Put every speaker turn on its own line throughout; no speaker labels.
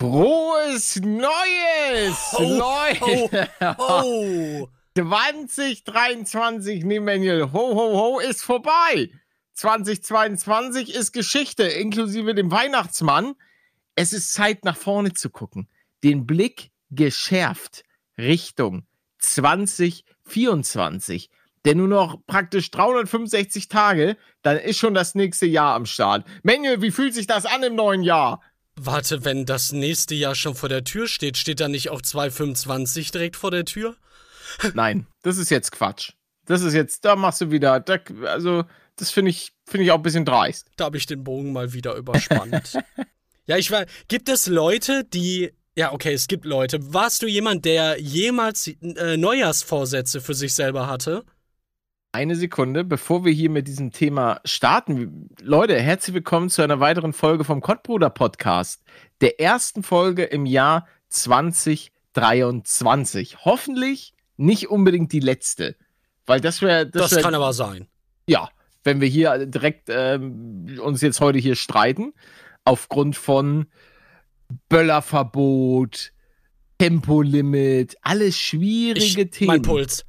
Frohes Neues! Leute!
Oh,
2023, nee, Manuel, ho, ho, ho, ist vorbei. 2022 ist Geschichte, inklusive dem Weihnachtsmann. Es ist Zeit, nach vorne zu gucken. Den Blick geschärft Richtung 2024. Denn nur noch praktisch 365 Tage, dann ist schon das nächste Jahr am Start. Manuel, wie fühlt sich das an im neuen Jahr?
Warte, wenn das nächste Jahr schon vor der Tür steht, steht da nicht auch 225 direkt vor der Tür?
Nein, das ist jetzt Quatsch. Das ist jetzt, da machst du wieder, da, also, das finde ich, finde ich auch ein bisschen dreist.
Da habe ich den Bogen mal wieder überspannt. ja, ich war. Gibt es Leute, die. Ja, okay, es gibt Leute. Warst du jemand, der jemals äh, Neujahrsvorsätze für sich selber hatte?
Eine Sekunde, bevor wir hier mit diesem Thema starten. Leute, herzlich willkommen zu einer weiteren Folge vom Kottbruder Podcast. Der ersten Folge im Jahr 2023. Hoffentlich nicht unbedingt die letzte. Weil das wäre.
Das,
wär,
kann aber sein.
Ja, wenn wir hier direkt ähm, uns jetzt heute hier streiten, aufgrund von Böllerverbot, Tempolimit, alles schwierige
Ich,
Themen.
mein Puls.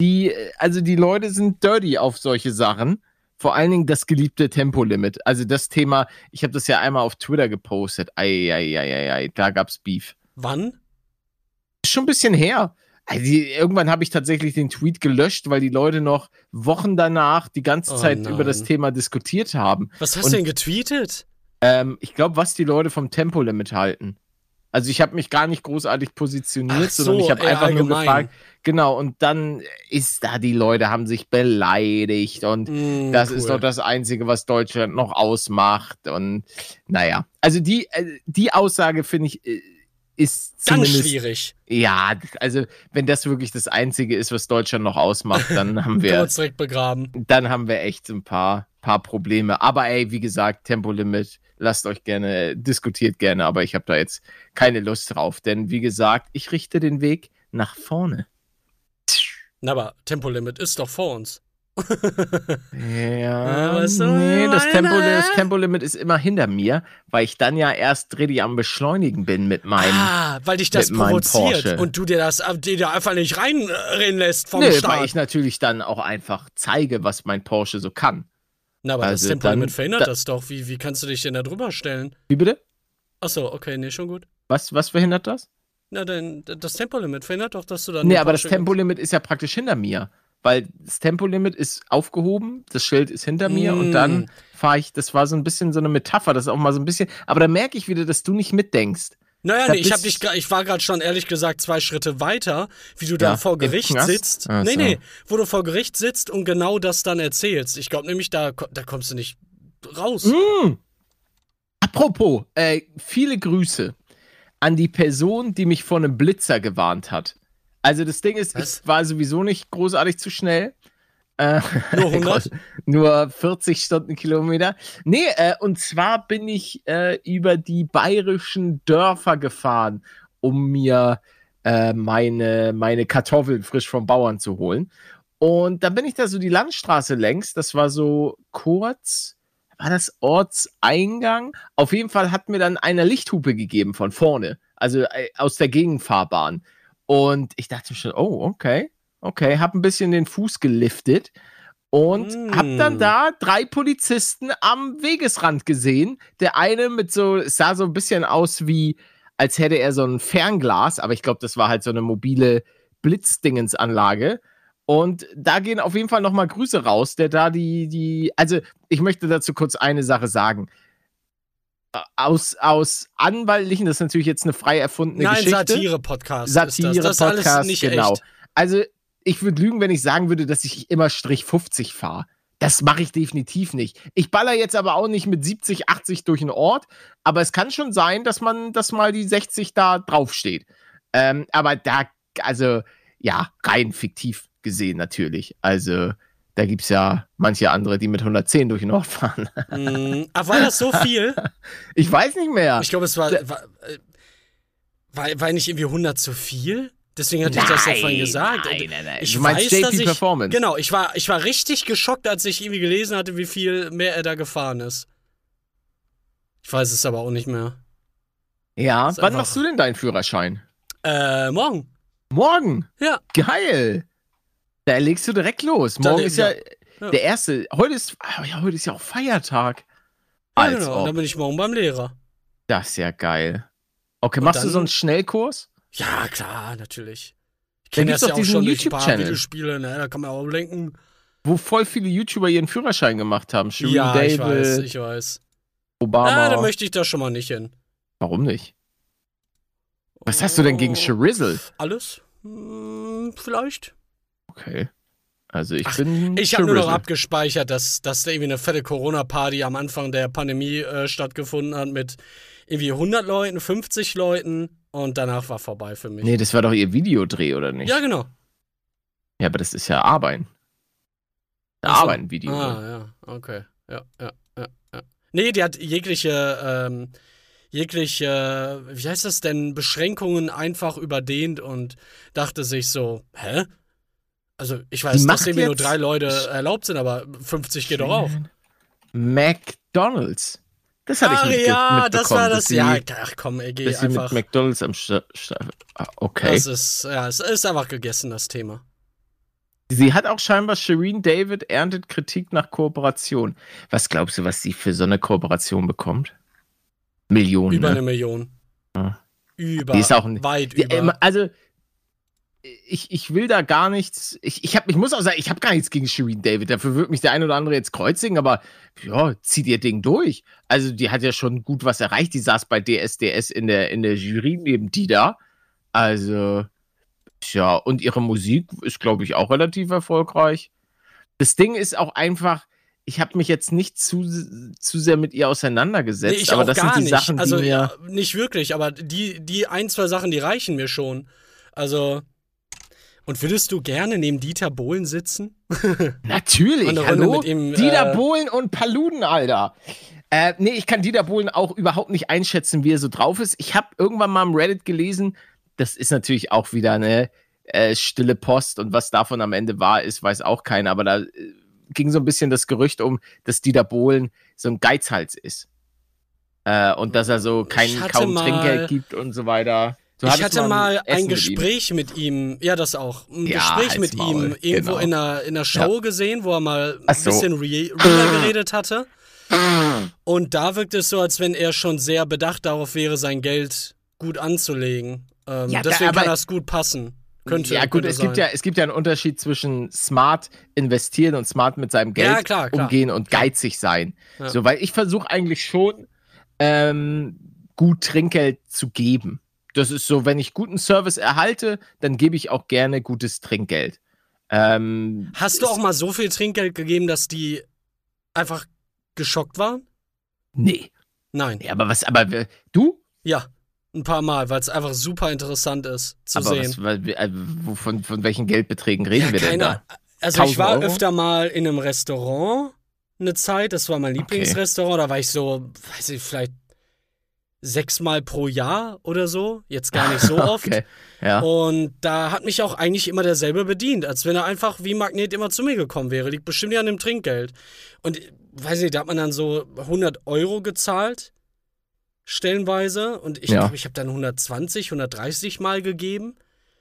Die, also die Leute sind dirty auf solche Sachen. Vor allen Dingen das geliebte Tempolimit. Also das Thema, ich habe das ja einmal auf Twitter gepostet. Eieieiei, da gab's Beef.
Wann?
Ist schon ein bisschen her. Also irgendwann habe ich tatsächlich den Tweet gelöscht, weil die Leute noch Wochen danach die ganze
Oh
Zeit
nein.
über das Thema diskutiert haben.
Was hast
Und-
du denn getweetet?
Ähm, ich glaube, was die Leute vom Tempolimit halten. Also ich habe mich gar nicht großartig positioniert,
so,
sondern ich habe einfach nur
allgemein.
gefragt. Genau, und dann ist da, die Leute haben sich beleidigt und
Mm,
das
cool.
ist doch das Einzige, was Deutschland noch ausmacht. Und naja, also die, äh, die Aussage finde ich äh, ist
Ganz schwierig.
Ja, also wenn das wirklich das Einzige ist, was Deutschland noch ausmacht, dann haben
Wir direkt begraben.
dann haben wir echt ein paar, paar Probleme. Aber ey, wie gesagt, Tempolimit, lasst euch gerne, diskutiert gerne, aber ich habe da jetzt keine Lust drauf. Denn wie gesagt, ich richte den Weg nach vorne.
Na, aber Tempolimit ist doch vor uns.
Ja,
was soll
nee, das? Tempo, das Tempolimit ist immer hinter mir, weil ich dann ja erst richtig am Beschleunigen bin mit meinem.
ah, weil dich das provoziert und du dir das dir da einfach nicht reinrennen lässt vom
weil
Start.
ich natürlich dann auch einfach zeige, was mein Porsche so kann.
Na, aber
also
das Tempolimit verhindert
da-
das doch. Wie, wie kannst du dich denn da drüber stellen?
Wie bitte?
Achso, okay, nee, schon gut.
Was, was verhindert das?
Na, denn das Tempolimit verhindert doch, dass du dann.
Nee, aber das Tempolimit ist ja praktisch hinter mir. Weil das Tempolimit ist aufgehoben, das Schild ist hinter mir und
Mm.
dann fahre ich, das war so ein bisschen so eine Metapher, das ist auch mal so ein bisschen, aber da merke ich wieder, dass du nicht mitdenkst.
Naja,
Da
nee, ich, hab dich, ich war gerade schon ehrlich gesagt zwei Schritte weiter, wie du dann
Ja,
vor
im
Gericht sitzt.
Ach
nee,
so.
nee, wo du vor Gericht sitzt und genau das dann erzählst. Ich glaube nämlich, da, da kommst du nicht raus.
Mm. Apropos, äh, viele Grüße an die Person, die mich vor einem Blitzer gewarnt hat. Also das Ding ist,
Was?
ich war sowieso nicht großartig zu schnell. Äh,
Nur 100?
nur 40 Stundenkilometer. Nee, äh, und zwar bin ich äh, über die bayerischen Dörfer gefahren, um mir äh, meine, meine Kartoffeln frisch vom Bauern zu holen. Und dann bin ich da so die Landstraße längs, das war so kurz, war das Ortseingang? Auf jeden Fall hat mir dann einer Lichthupe gegeben von vorne, also äh, aus der Gegenfahrbahn. Und ich dachte mir schon, oh, okay, okay, hab ein bisschen den Fuß geliftet und
Mm.
hab dann da drei Polizisten am Wegesrand gesehen. Der eine mit so, es sah so ein bisschen aus wie, als hätte er so ein Fernglas, aber ich glaube, das war halt so eine mobile Blitzdingensanlage. Und da gehen auf jeden Fall nochmal Grüße raus, der da die, die, also ich möchte dazu kurz eine Sache sagen. Aus, aus anwaltlichen, das ist natürlich jetzt eine frei erfundene
Nein,
Geschichte.
Satire-Podcast. ist
Satire-Podcast,
nicht
genau.
echt.
Also, ich würde lügen, wenn ich sagen würde, dass ich immer Strich 50 fahre. Das mache ich definitiv nicht. Ich baller jetzt aber auch nicht mit 70, 80 durch den Ort, aber es kann schon sein, dass man, dass mal die 60 da draufsteht. Ähm, aber da, also, ja, rein fiktiv gesehen natürlich. Also, da gibt es ja manche andere, die mit 110 durch den Ort fahren.
Mm, ach, war das so viel?
Ich weiß nicht mehr.
Ich glaube, es war, war, äh, war, war nicht irgendwie 100 zu viel? Deswegen hatte ich das ja vorhin gesagt.
Nein, nein, nein.
Ich
du meinst
weiß, dass
JP
ich,
Performance.
Genau, ich war, ich war richtig geschockt, als ich irgendwie gelesen hatte, wie viel mehr er da gefahren ist. Ich weiß es aber auch nicht mehr.
Ja,
Ist
wann machst du denn deinen Führerschein?
Äh, morgen.
Morgen.
Ja.
Geil. Da legst du direkt los.
Da
Morgen ist ja,
ja.
der erste. Heute ist, ah, ja, heute ist ja auch Feiertag.
Ja,
Als
genau. Und
ob.
dann bin ich morgen beim Lehrer.
Das ist ja geil. Okay,
Und
machst du so einen Schnellkurs?
Ja, klar, natürlich. Ich kenne das ja auch
diesen
schon durch ein paar. Videospiele, ne? Da kann man auch lenken.
Wo voll viele YouTuber ihren Führerschein gemacht haben. Shirin
ja,
David,
ich weiß, ich weiß.
Obama.
Ah, da möchte ich da schon mal nicht hin.
Warum nicht? Was hast du denn gegen
Oh,
Shirizzle?
Alles? Hm, vielleicht.
Okay. Also ich
Ach,
bin.
Ich habe nur noch abgespeichert, dass, dass da irgendwie eine fette Corona-Party am Anfang der Pandemie äh, stattgefunden hat mit irgendwie 100 Leuten, 50 Leuten und danach war vorbei für mich.
Nee, das war doch ihr Videodreh, oder nicht?
ja, genau.
Ja, aber das ist ja Arbeiten.
Ach so.
Arbeiten-Video.
Ah, ja, okay. Ja, ja, ja, ja. Nee, die hat jegliche, ähm, jegliche, wie heißt das denn, Beschränkungen einfach überdehnt und dachte sich so, hä? Also, ich weiß, dass irgendwie nur drei Leute erlaubt sind, aber 50 geht doch auch.
McDonalds. Das hatte ich mitge
ja, das war das.
sie,
Ja, ach komm, ey, geh
dass sie mit
einfach.
McDonalds am Sta Sta ah, Okay.
Das ist, ja, es ist einfach gegessen, das Thema.
Sie hat auch scheinbar Shireen David erntet Kritik nach Kooperation. Was glaubst du, was sie für so eine Kooperation bekommt? Millionen.
Über
ne?
eine Million.
Ja.
Über.
Die ist auch ein-
weit
Die,
über.
also, ich, ich will da gar nichts. Ich, ich, hab, ich muss auch sagen, ich habe gar nichts gegen Shireen David. Dafür wird mich der ein oder andere jetzt kreuzigen, aber ja, zieht ihr Ding durch. Also, die hat ja schon gut was erreicht. Die saß bei DSDS in der, in der Jury neben die da. Also, ja, und ihre Musik ist, glaube ich, auch relativ erfolgreich. Das Ding ist auch einfach. Ich habe mich jetzt nicht zu, zu sehr mit ihr auseinandergesetzt,
Nee, ich
aber das sind die
nicht.
Sachen, die
also
mir.
nicht wirklich, aber die, die ein, zwei Sachen, die reichen mir schon. Also. Und würdest du gerne neben Dieter Bohlen sitzen?
Natürlich, hallo?
ihm,
Dieter
äh,
Bohlen und Paluden, Alter. Äh, nee, ich kann Dieter Bohlen auch überhaupt nicht einschätzen, wie er so drauf ist. Ich habe irgendwann mal im Reddit gelesen, das ist natürlich auch wieder eine äh, stille Post und was davon am Ende wahr ist, weiß auch keiner, aber da äh, ging so ein bisschen das Gerücht um, dass Dieter Bohlen so ein Geizhals ist. Äh, und dass er so kein, kaum
mal-
Trinkgeld gibt und so weiter. Du
ich hatte mal
Essen
ein
mit ihm.
Gespräch mit ihm. ja, das auch, ein
Ja,
Gespräch mit
Maul,
ihm irgendwo
genau.
in, einer, in einer Show gesehen, wo er mal ein
so.
bisschen re realer geredet hatte. Und da wirkt es so, als wenn er schon sehr bedacht darauf wäre, sein Geld gut anzulegen. Ähm,
Ja, da-
deswegen kann
aber-
das gut passen. Könnte,
ja, gut, es
sein.
gibt ja, es gibt ja einen Unterschied zwischen smart investieren und smart mit seinem Geld
Ja, klar, klar.
umgehen und geizig sein.
Ja.
So, weil ich versuche eigentlich schon, ähm, gut Trinkgeld zu geben. Das ist so, wenn ich guten Service erhalte, dann gebe ich auch gerne gutes Trinkgeld. Ähm,
Hast du auch mal so viel Trinkgeld gegeben, dass die einfach geschockt waren?
Nee.
Nein.
nee. Aber was, aber du?
Ja, ein paar Mal, weil es einfach super interessant ist zu
aber
sehen.
was, äh, von, von welchen Geldbeträgen reden
Ja,
wir denn da?
Also ich
1000
war
Euro?
öfter mal in einem Restaurant eine Zeit, das war mein Lieblingsrestaurant, da war ich so, weiß ich, vielleicht sechsmal pro Jahr oder so, jetzt gar nicht so oft.
Okay. Ja.
Und da hat mich auch eigentlich immer derselbe bedient, als wenn er einfach wie Magnet immer zu mir gekommen wäre. Liegt bestimmt ja an dem Trinkgeld. Und weiß nicht, da hat man dann so 100 Euro gezahlt, stellenweise. Und ich
Ja.
glaube, ich habe dann 120, 130 Mal gegeben.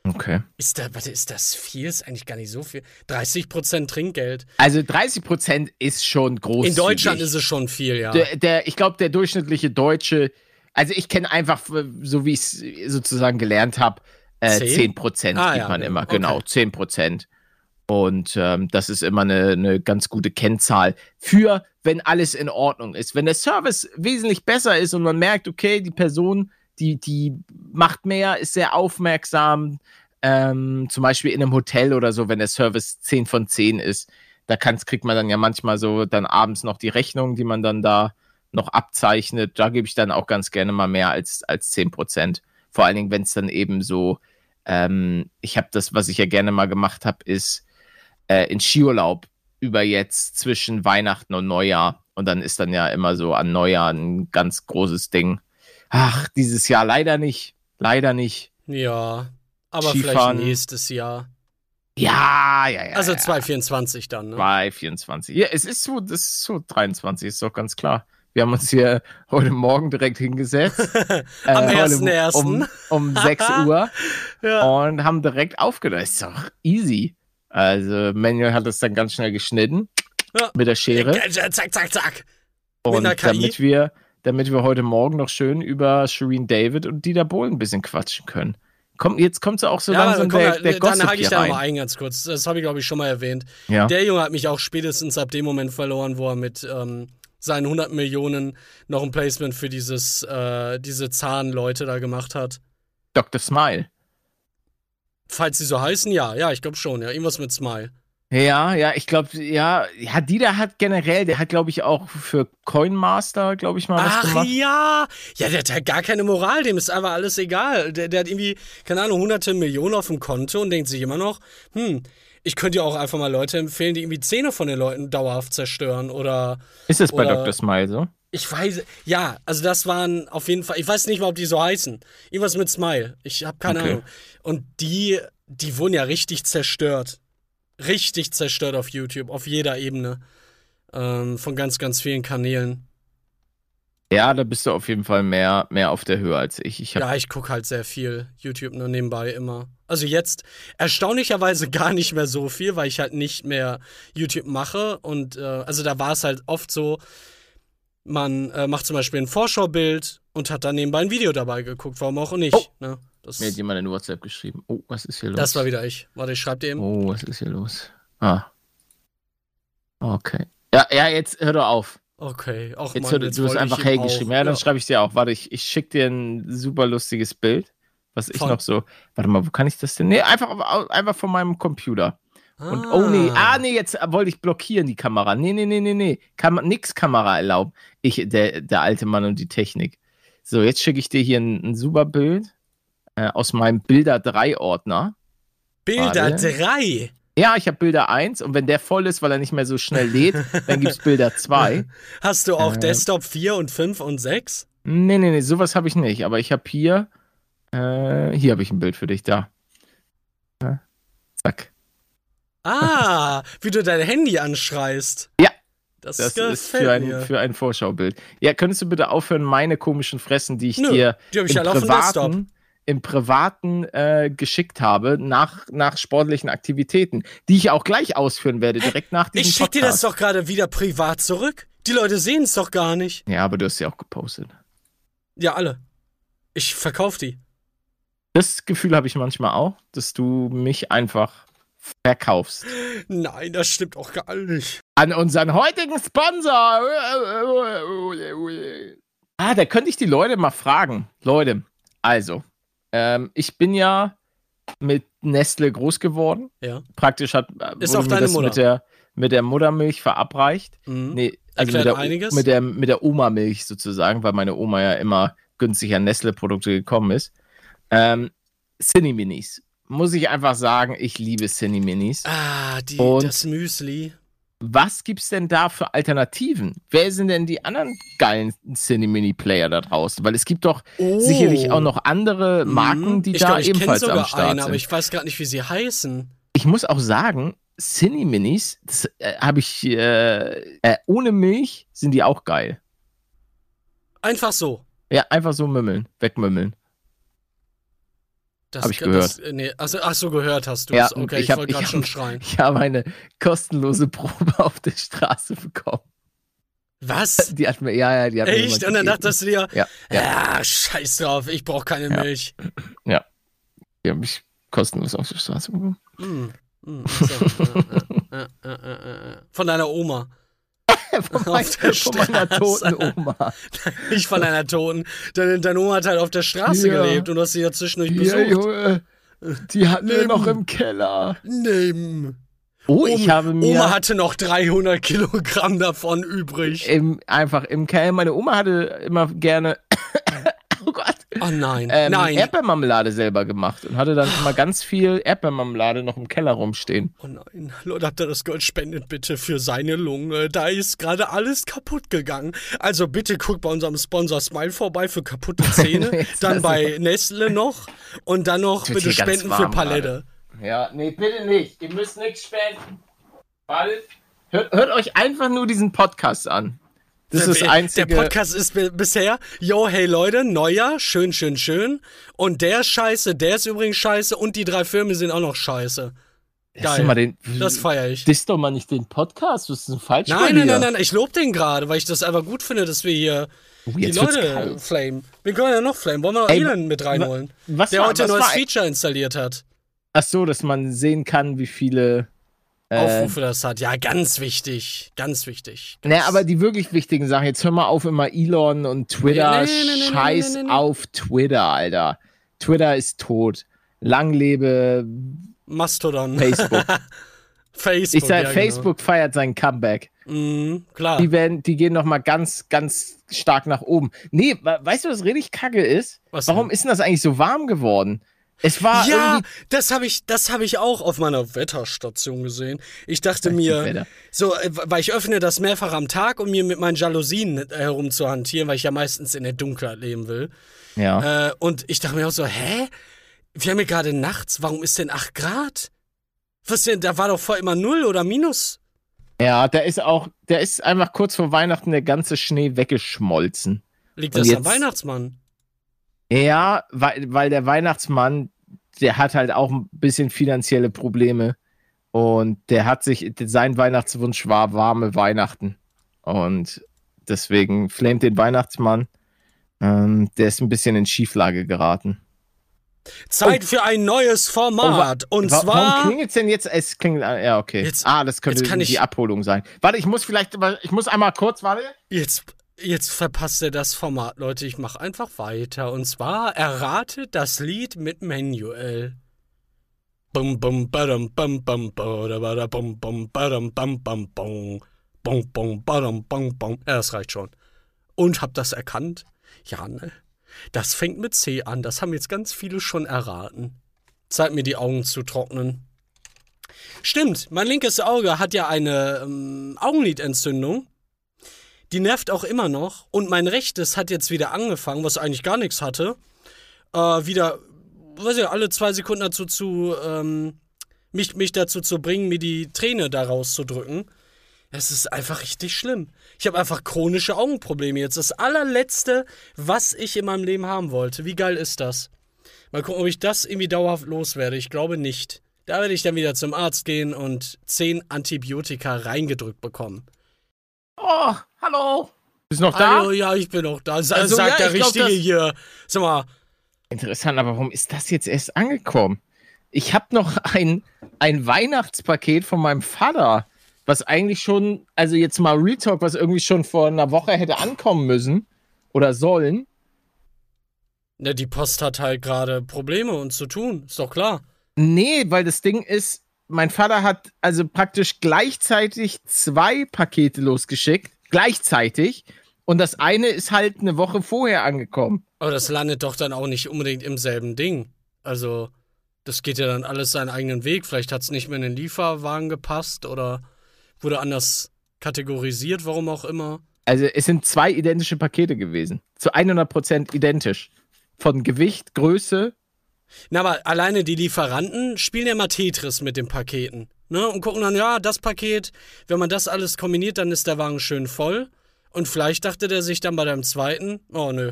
Okay.
Ist da, warte, ist das viel? Ist eigentlich gar nicht so viel. 30% Trinkgeld.
Also 30 Prozent ist schon groß.
In Deutschland ist es schon viel, ja.
Der, der, ich glaube, der durchschnittliche Deutsche, also ich kenne einfach, so wie ich es sozusagen gelernt habe, äh,
Zehn?
10 Prozent
Ah,
gibt
ja,
man
ja,
immer,
okay.
genau, 10 Prozent. Und ähm, das ist immer eine, eine ganz gute Kennzahl für, wenn alles in Ordnung ist. Wenn der Service wesentlich besser ist und man merkt, okay, die Person, die, die macht mehr, ist sehr aufmerksam, ähm, zum Beispiel in einem Hotel oder so, wenn der Service 10 von 10 ist, da kann's, kriegt man dann ja manchmal so dann abends noch die Rechnung, die man dann da noch abzeichnet. Da gebe ich dann auch ganz gerne mal mehr als, als 10%. Vor allen Dingen, wenn es dann eben so, ähm, ich habe das, was ich ja gerne mal gemacht habe, ist äh, in Skiurlaub über jetzt zwischen Weihnachten und Neujahr. Und dann ist dann ja immer so an Neujahr ein ganz großes Ding. Ach, dieses Jahr leider nicht. Leider nicht.
Ja, aber
Skifahren.
vielleicht nächstes Jahr.
Ja, ja, ja.
Also
ja.
2024 dann, ne?
224. Ja, es ist so, das ist so 23, ist doch ganz klar. Wir haben uns hier heute Morgen direkt hingesetzt.
Am
äh, heute
1.1..
Um, um 6 Uhr
Ja.
und haben direkt aufgenommen. Ist doch easy. Also, Manuel hat es dann ganz schnell geschnitten
Ja.
mit der Schere.
Zack, zack, zack.
Und damit wir, damit wir heute Morgen noch schön über Shireen David und Dieter Bohlen ein bisschen quatschen können. Komm, jetzt kommt so auch so
Ja,
langsam
komm,
der, der
dann
Gossip
hake ich da mal ein ganz kurz. Das habe ich, glaube ich, schon mal erwähnt.
Ja.
Der Junge hat mich auch spätestens ab dem Moment verloren, wo er mit ähm, seinen 100 Millionen noch ein Placement für dieses, äh, diese Zahnleute da gemacht hat.
Dr. Smile.
Falls sie so heißen, ja, ja, ich glaube schon, ja. Irgendwas mit Smile.
Ja, ja, ich glaube, ja, ja, Dieter hat generell, der hat, glaube ich, auch für Coinmaster, glaube ich, mal was
Ach
gemacht.
ja! Ja, der hat ja gar keine Moral, dem ist einfach alles egal. Der, der hat irgendwie, keine Ahnung, hunderte Millionen auf dem Konto und denkt sich immer noch, hm, ich könnte ja auch einfach mal Leute empfehlen, die irgendwie Zähne von den Leuten dauerhaft zerstören oder
Ist es bei
Oder-
Dr. Smile so?
Ich weiß, ja, also das waren auf jeden Fall, ich weiß nicht mal, ob die so heißen. Irgendwas mit Smile. Ich habe keine
Okay.
Ahnung. Und die, die wurden ja richtig zerstört. Richtig zerstört auf YouTube, auf jeder Ebene. Ähm, von ganz, ganz vielen Kanälen.
Ja, da bist du auf jeden Fall mehr, mehr auf der Höhe als ich. Ich
Ja, ich gucke halt sehr viel YouTube nur nebenbei immer. Also jetzt erstaunlicherweise gar nicht mehr so viel, weil ich halt nicht mehr YouTube mache. Und äh, also da war es halt oft so, man äh, macht zum Beispiel ein Vorschaubild und hat dann nebenbei ein Video dabei geguckt, warum auch nicht.
Oh.
Ne? Das,
Mir hat jemand in WhatsApp geschrieben. Oh, was ist hier los?
das war wieder ich. Warte, ich schreib dir eben.
Oh, was ist hier los? Ah. Okay. Ja, ja, jetzt hör doch auf.
Okay, auch
Jetzt
Mann, jetzt
du hast einfach hey
auch-
geschrieben. Ja, dann
ja.
schreibe ich dir auch. Warte, ich, ich schicke dir ein super lustiges Bild. Was ich
Von-
noch so. Warte mal, wo kann ich das denn? Nee, einfach, einfach von meinem Computer. Und oh nee, ah nee, jetzt wollte ich blockieren die Kamera. Nee, nee, nee, nee, nee. Kam, nix Kamera erlauben. Ich, der, der alte Mann und die Technik. So, jetzt schicke ich dir hier ein, ein super Bild äh, aus meinem Bilder 3 Ordner.
Bilder
Warte.
3.
Ja, ich habe Bilder 1 und wenn der voll ist, weil er nicht mehr so schnell lädt, dann gibt's Bilder 2.
Hast du auch
Äh.
Desktop 4 und 5 und 6?
Nee, nee, nee, sowas habe ich nicht. Aber ich habe hier, äh, hier habe ich ein Bild für dich, da. Ja. Zack.
Ah, wie du dein Handy anschreist.
Ja.
Das,
Das ist für ein,
mir.
für ein Vorschaubild. Ja, könntest du bitte aufhören, meine komischen Fressen, die ich
Nö,
dir
die hab ich
im
alle auf dem Desktop.
privaten, im privaten äh, geschickt habe, nach, nach sportlichen Aktivitäten, die ich auch gleich ausführen werde, direkt nach diesem
Ich schick dir das doch gerade wieder privat zurück. Die Leute sehen es doch gar nicht.
Ja, aber du hast ja auch gepostet.
Ja, alle. Ich verkauf die.
Das Gefühl habe ich manchmal auch, dass du mich einfach verkaufst.
Nein, das stimmt auch gar nicht.
An unseren heutigen Sponsor. Ah, da könnte ich die Leute mal fragen. Leute, also, ähm, ich bin ja mit Nestle groß geworden.
Ja.
Praktisch hat äh,
Ist auch deine
das
Mutter.
mit der, mit der Muttermilch verabreicht.
Mhm.
Nee, also mit
Erklärt
der,
einiges.
mit der mit der Oma-Milch sozusagen, weil meine Oma ja immer günstig an Nestle-Produkte gekommen ist. Ähm, Cine Minis. Muss ich einfach sagen, ich liebe Cine Minis.
Ah, die,
Und-
das Müsli.
Was gibt's denn da für Alternativen? Wer sind denn die anderen geilen Cine Mini Player da draußen? Weil es gibt doch
Oh.
sicherlich auch noch andere Marken,
Mhm.
die
ich
da
glaub, ich
ebenfalls
sogar
am Start
eine, aber
sind.
ich weiß gerade nicht, wie sie heißen.
ich muss auch sagen, Cine Minis, das äh, habe ich äh, äh, ohne Milch sind die auch geil.
Einfach so.
Ja, einfach so mümmeln, wegmümmeln.
Das,
Hab ich
das, nee, ach, so, ach so, gehört hast du
Ja,
es. Okay,
ich
ich, wollte gerade schon schreien.
Ich habe eine kostenlose Probe auf der Straße bekommen.
Was?
Die hat mir, ja, ja, die hat
Echt? Und dann dachtest du dir,
Ja, ja,
ja, scheiß drauf, ich brauche keine
Ja.
Milch.
die habe ich kostenlos auf der Straße bekommen.
Mm, mm, so, äh, äh, äh, äh, äh, äh. Von deiner Oma.
von, mein, von meiner toten Oma.
Nicht von deiner Toten. Deine, deine Oma hat halt auf der Straße
Ja.
gelebt und du hast sie ja zwischendurch
Ja,
besucht.
Junge, die hatten wir noch im Keller.
Nimm.
Oh, ich habe mir
Oma hatte noch 300 Kilogramm davon übrig.
im, einfach im Keller, meine Oma hatte immer gerne, oh Gott,
Oh nein,
ähm,
nein.
Erdbeermarmelade selber gemacht und hatte dann immer ganz viel Erdbeermarmelade noch im Keller rumstehen.
Oh nein, ihr das Gold spendet bitte für seine Lunge. Da ist gerade alles kaputt gegangen. Also bitte guckt bei unserem Sponsor Smile vorbei für kaputte Zähne. Dann bei Nestle noch. Und dann noch
Wird
bitte spenden für Palette.
Ja, nee, bitte nicht. Ihr müsst nichts spenden. Weil, hört, hört euch einfach nur diesen Podcast an. Das ist das einzige.
Der Podcast ist bi- bisher, yo, hey Leute, Neujahr, schön, schön, schön. Und der ist scheiße, der ist übrigens scheiße und die drei Filme sind auch noch scheiße. Geil.
mal den,
Das feiere ich.
Diss doch mal nicht den Podcast. Was ist denn falsch bei
Nein, nein, nein, nein, ich lobe den gerade, weil ich das einfach gut finde, dass wir hier
Oh,
die Leute flamen. Wir können ja noch flamen. Wollen wir noch Elon mit reinholen?
Was
Der
war,
heute ein neues Feature installiert hat.
Ach so, dass man sehen kann, wie viele. Äh,
Aufrufe das hat. Ja, ganz wichtig. Ganz wichtig.
ne, aber die wirklich wichtigen Sachen. Jetzt hör mal auf, immer Elon und Twitter.
Nee, nee, nee,
Scheiß auf Twitter, Alter. Twitter ist tot. Lang lebe
Mastodon.
Facebook.
Facebook.
Ich sag,
ja,
Facebook feiert sein Comeback.
Genau. Mhm, klar.
Die, werden, die gehen noch mal ganz, ganz stark nach oben. Nee, we- weißt du, was richtig kacke ist?
Was
Warum
denn?
ist denn das eigentlich so warm geworden? Es war
Ja, das habe ich, das habe ich auch auf meiner Wetterstation gesehen. Ich dachte mir, so, äh, weil ich öffne das mehrfach am Tag, um mir mit meinen Jalousien äh, herumzuhantieren, weil ich ja meistens in der Dunkelheit leben will.
Ja.
Äh, und ich dachte mir auch so, hä? Wir haben ja gerade nachts, warum ist denn 8 Grad? Was denn, da war doch vor immer 0 oder Minus.
ja, der ist auch, der ist einfach kurz vor Weihnachten der ganze Schnee weggeschmolzen.
Liegt
Und
das am
jetzt-
Weihnachtsmann?
Ja, weil, weil der Weihnachtsmann, der hat halt auch ein bisschen finanzielle Probleme. Und der hat sich, sein Weihnachtswunsch war warme Weihnachten. Und deswegen flamet den Weihnachtsmann. Ähm, der ist ein bisschen in Schieflage geraten.
Zeit für ein neues Format. und
Oh. Wa-
zwar.
Warum klingelt denn jetzt? Es klingelt, ah, ja, okay.
Jetzt-
ah, das könnte
kann ich-
die Abholung sein. Warte, ich muss vielleicht, ich muss einmal kurz, warte.
Jetzt, jetzt verpasst er das Format, Leute. Ich mache einfach weiter. Und zwar errate das Lied mit Manuel. Bum bum badum bum bum bada bada bum bum badum bum bum bum bum bum badum bum bum. Ja, das reicht schon. Und habt das erkannt? Ja, ne? Das fängt mit C an. Das haben jetzt ganz viele schon erraten. Zeit mir die Augen zu trocknen. Stimmt, mein linkes Auge hat ja eine ähm, Augenlidentzündung. Die nervt auch immer noch. Und mein rechtes hat jetzt wieder angefangen, was eigentlich gar nichts hatte. Äh, wieder, weiß ich, alle zwei Sekunden dazu zu, ähm, mich, mich dazu zu bringen, mir die Träne da rauszudrücken. Es ist einfach richtig schlimm. Ich habe einfach chronische Augenprobleme jetzt. Das allerletzte, was ich in meinem Leben haben wollte. Wie geil ist das? Mal gucken, ob ich das irgendwie dauerhaft loswerde. Ich glaube nicht. Da werde ich dann wieder zum Arzt gehen und zehn Antibiotika reingedrückt bekommen.
Oh, hallo. Bist du noch da?
Hallo, ja, ich bin auch da. Sa
Also,
sagt
ja,
der
ich glaub,
Richtige
das-
hier. Sag mal,
Interessant, aber warum ist das jetzt erst angekommen? Ich habe noch ein, ein Weihnachtspaket von meinem Vater, was eigentlich schon, also jetzt mal Real Talk, was irgendwie schon vor einer Woche hätte ankommen müssen oder sollen.
ne, die Post hat halt gerade Probleme und zu tun. Ist doch klar.
Nee, weil das Ding ist, mein Vater hat also praktisch gleichzeitig zwei Pakete losgeschickt. Gleichzeitig. Und das eine ist halt eine Woche vorher angekommen.
Aber das landet doch dann auch nicht unbedingt im selben Ding. Also, das geht ja dann alles seinen eigenen Weg. Vielleicht hat es nicht mehr in den Lieferwagen gepasst oder wurde anders kategorisiert, warum auch immer.
Also es sind zwei identische Pakete gewesen. Zu 100% identisch. Von Gewicht, Größe.
Na, aber alleine die Lieferanten spielen ja mal Tetris mit den Paketen. Ne? Und gucken dann, ja, das Paket, wenn man das alles kombiniert, dann ist der Wagen schön voll. Und vielleicht dachte der sich dann bei dem zweiten, oh nö.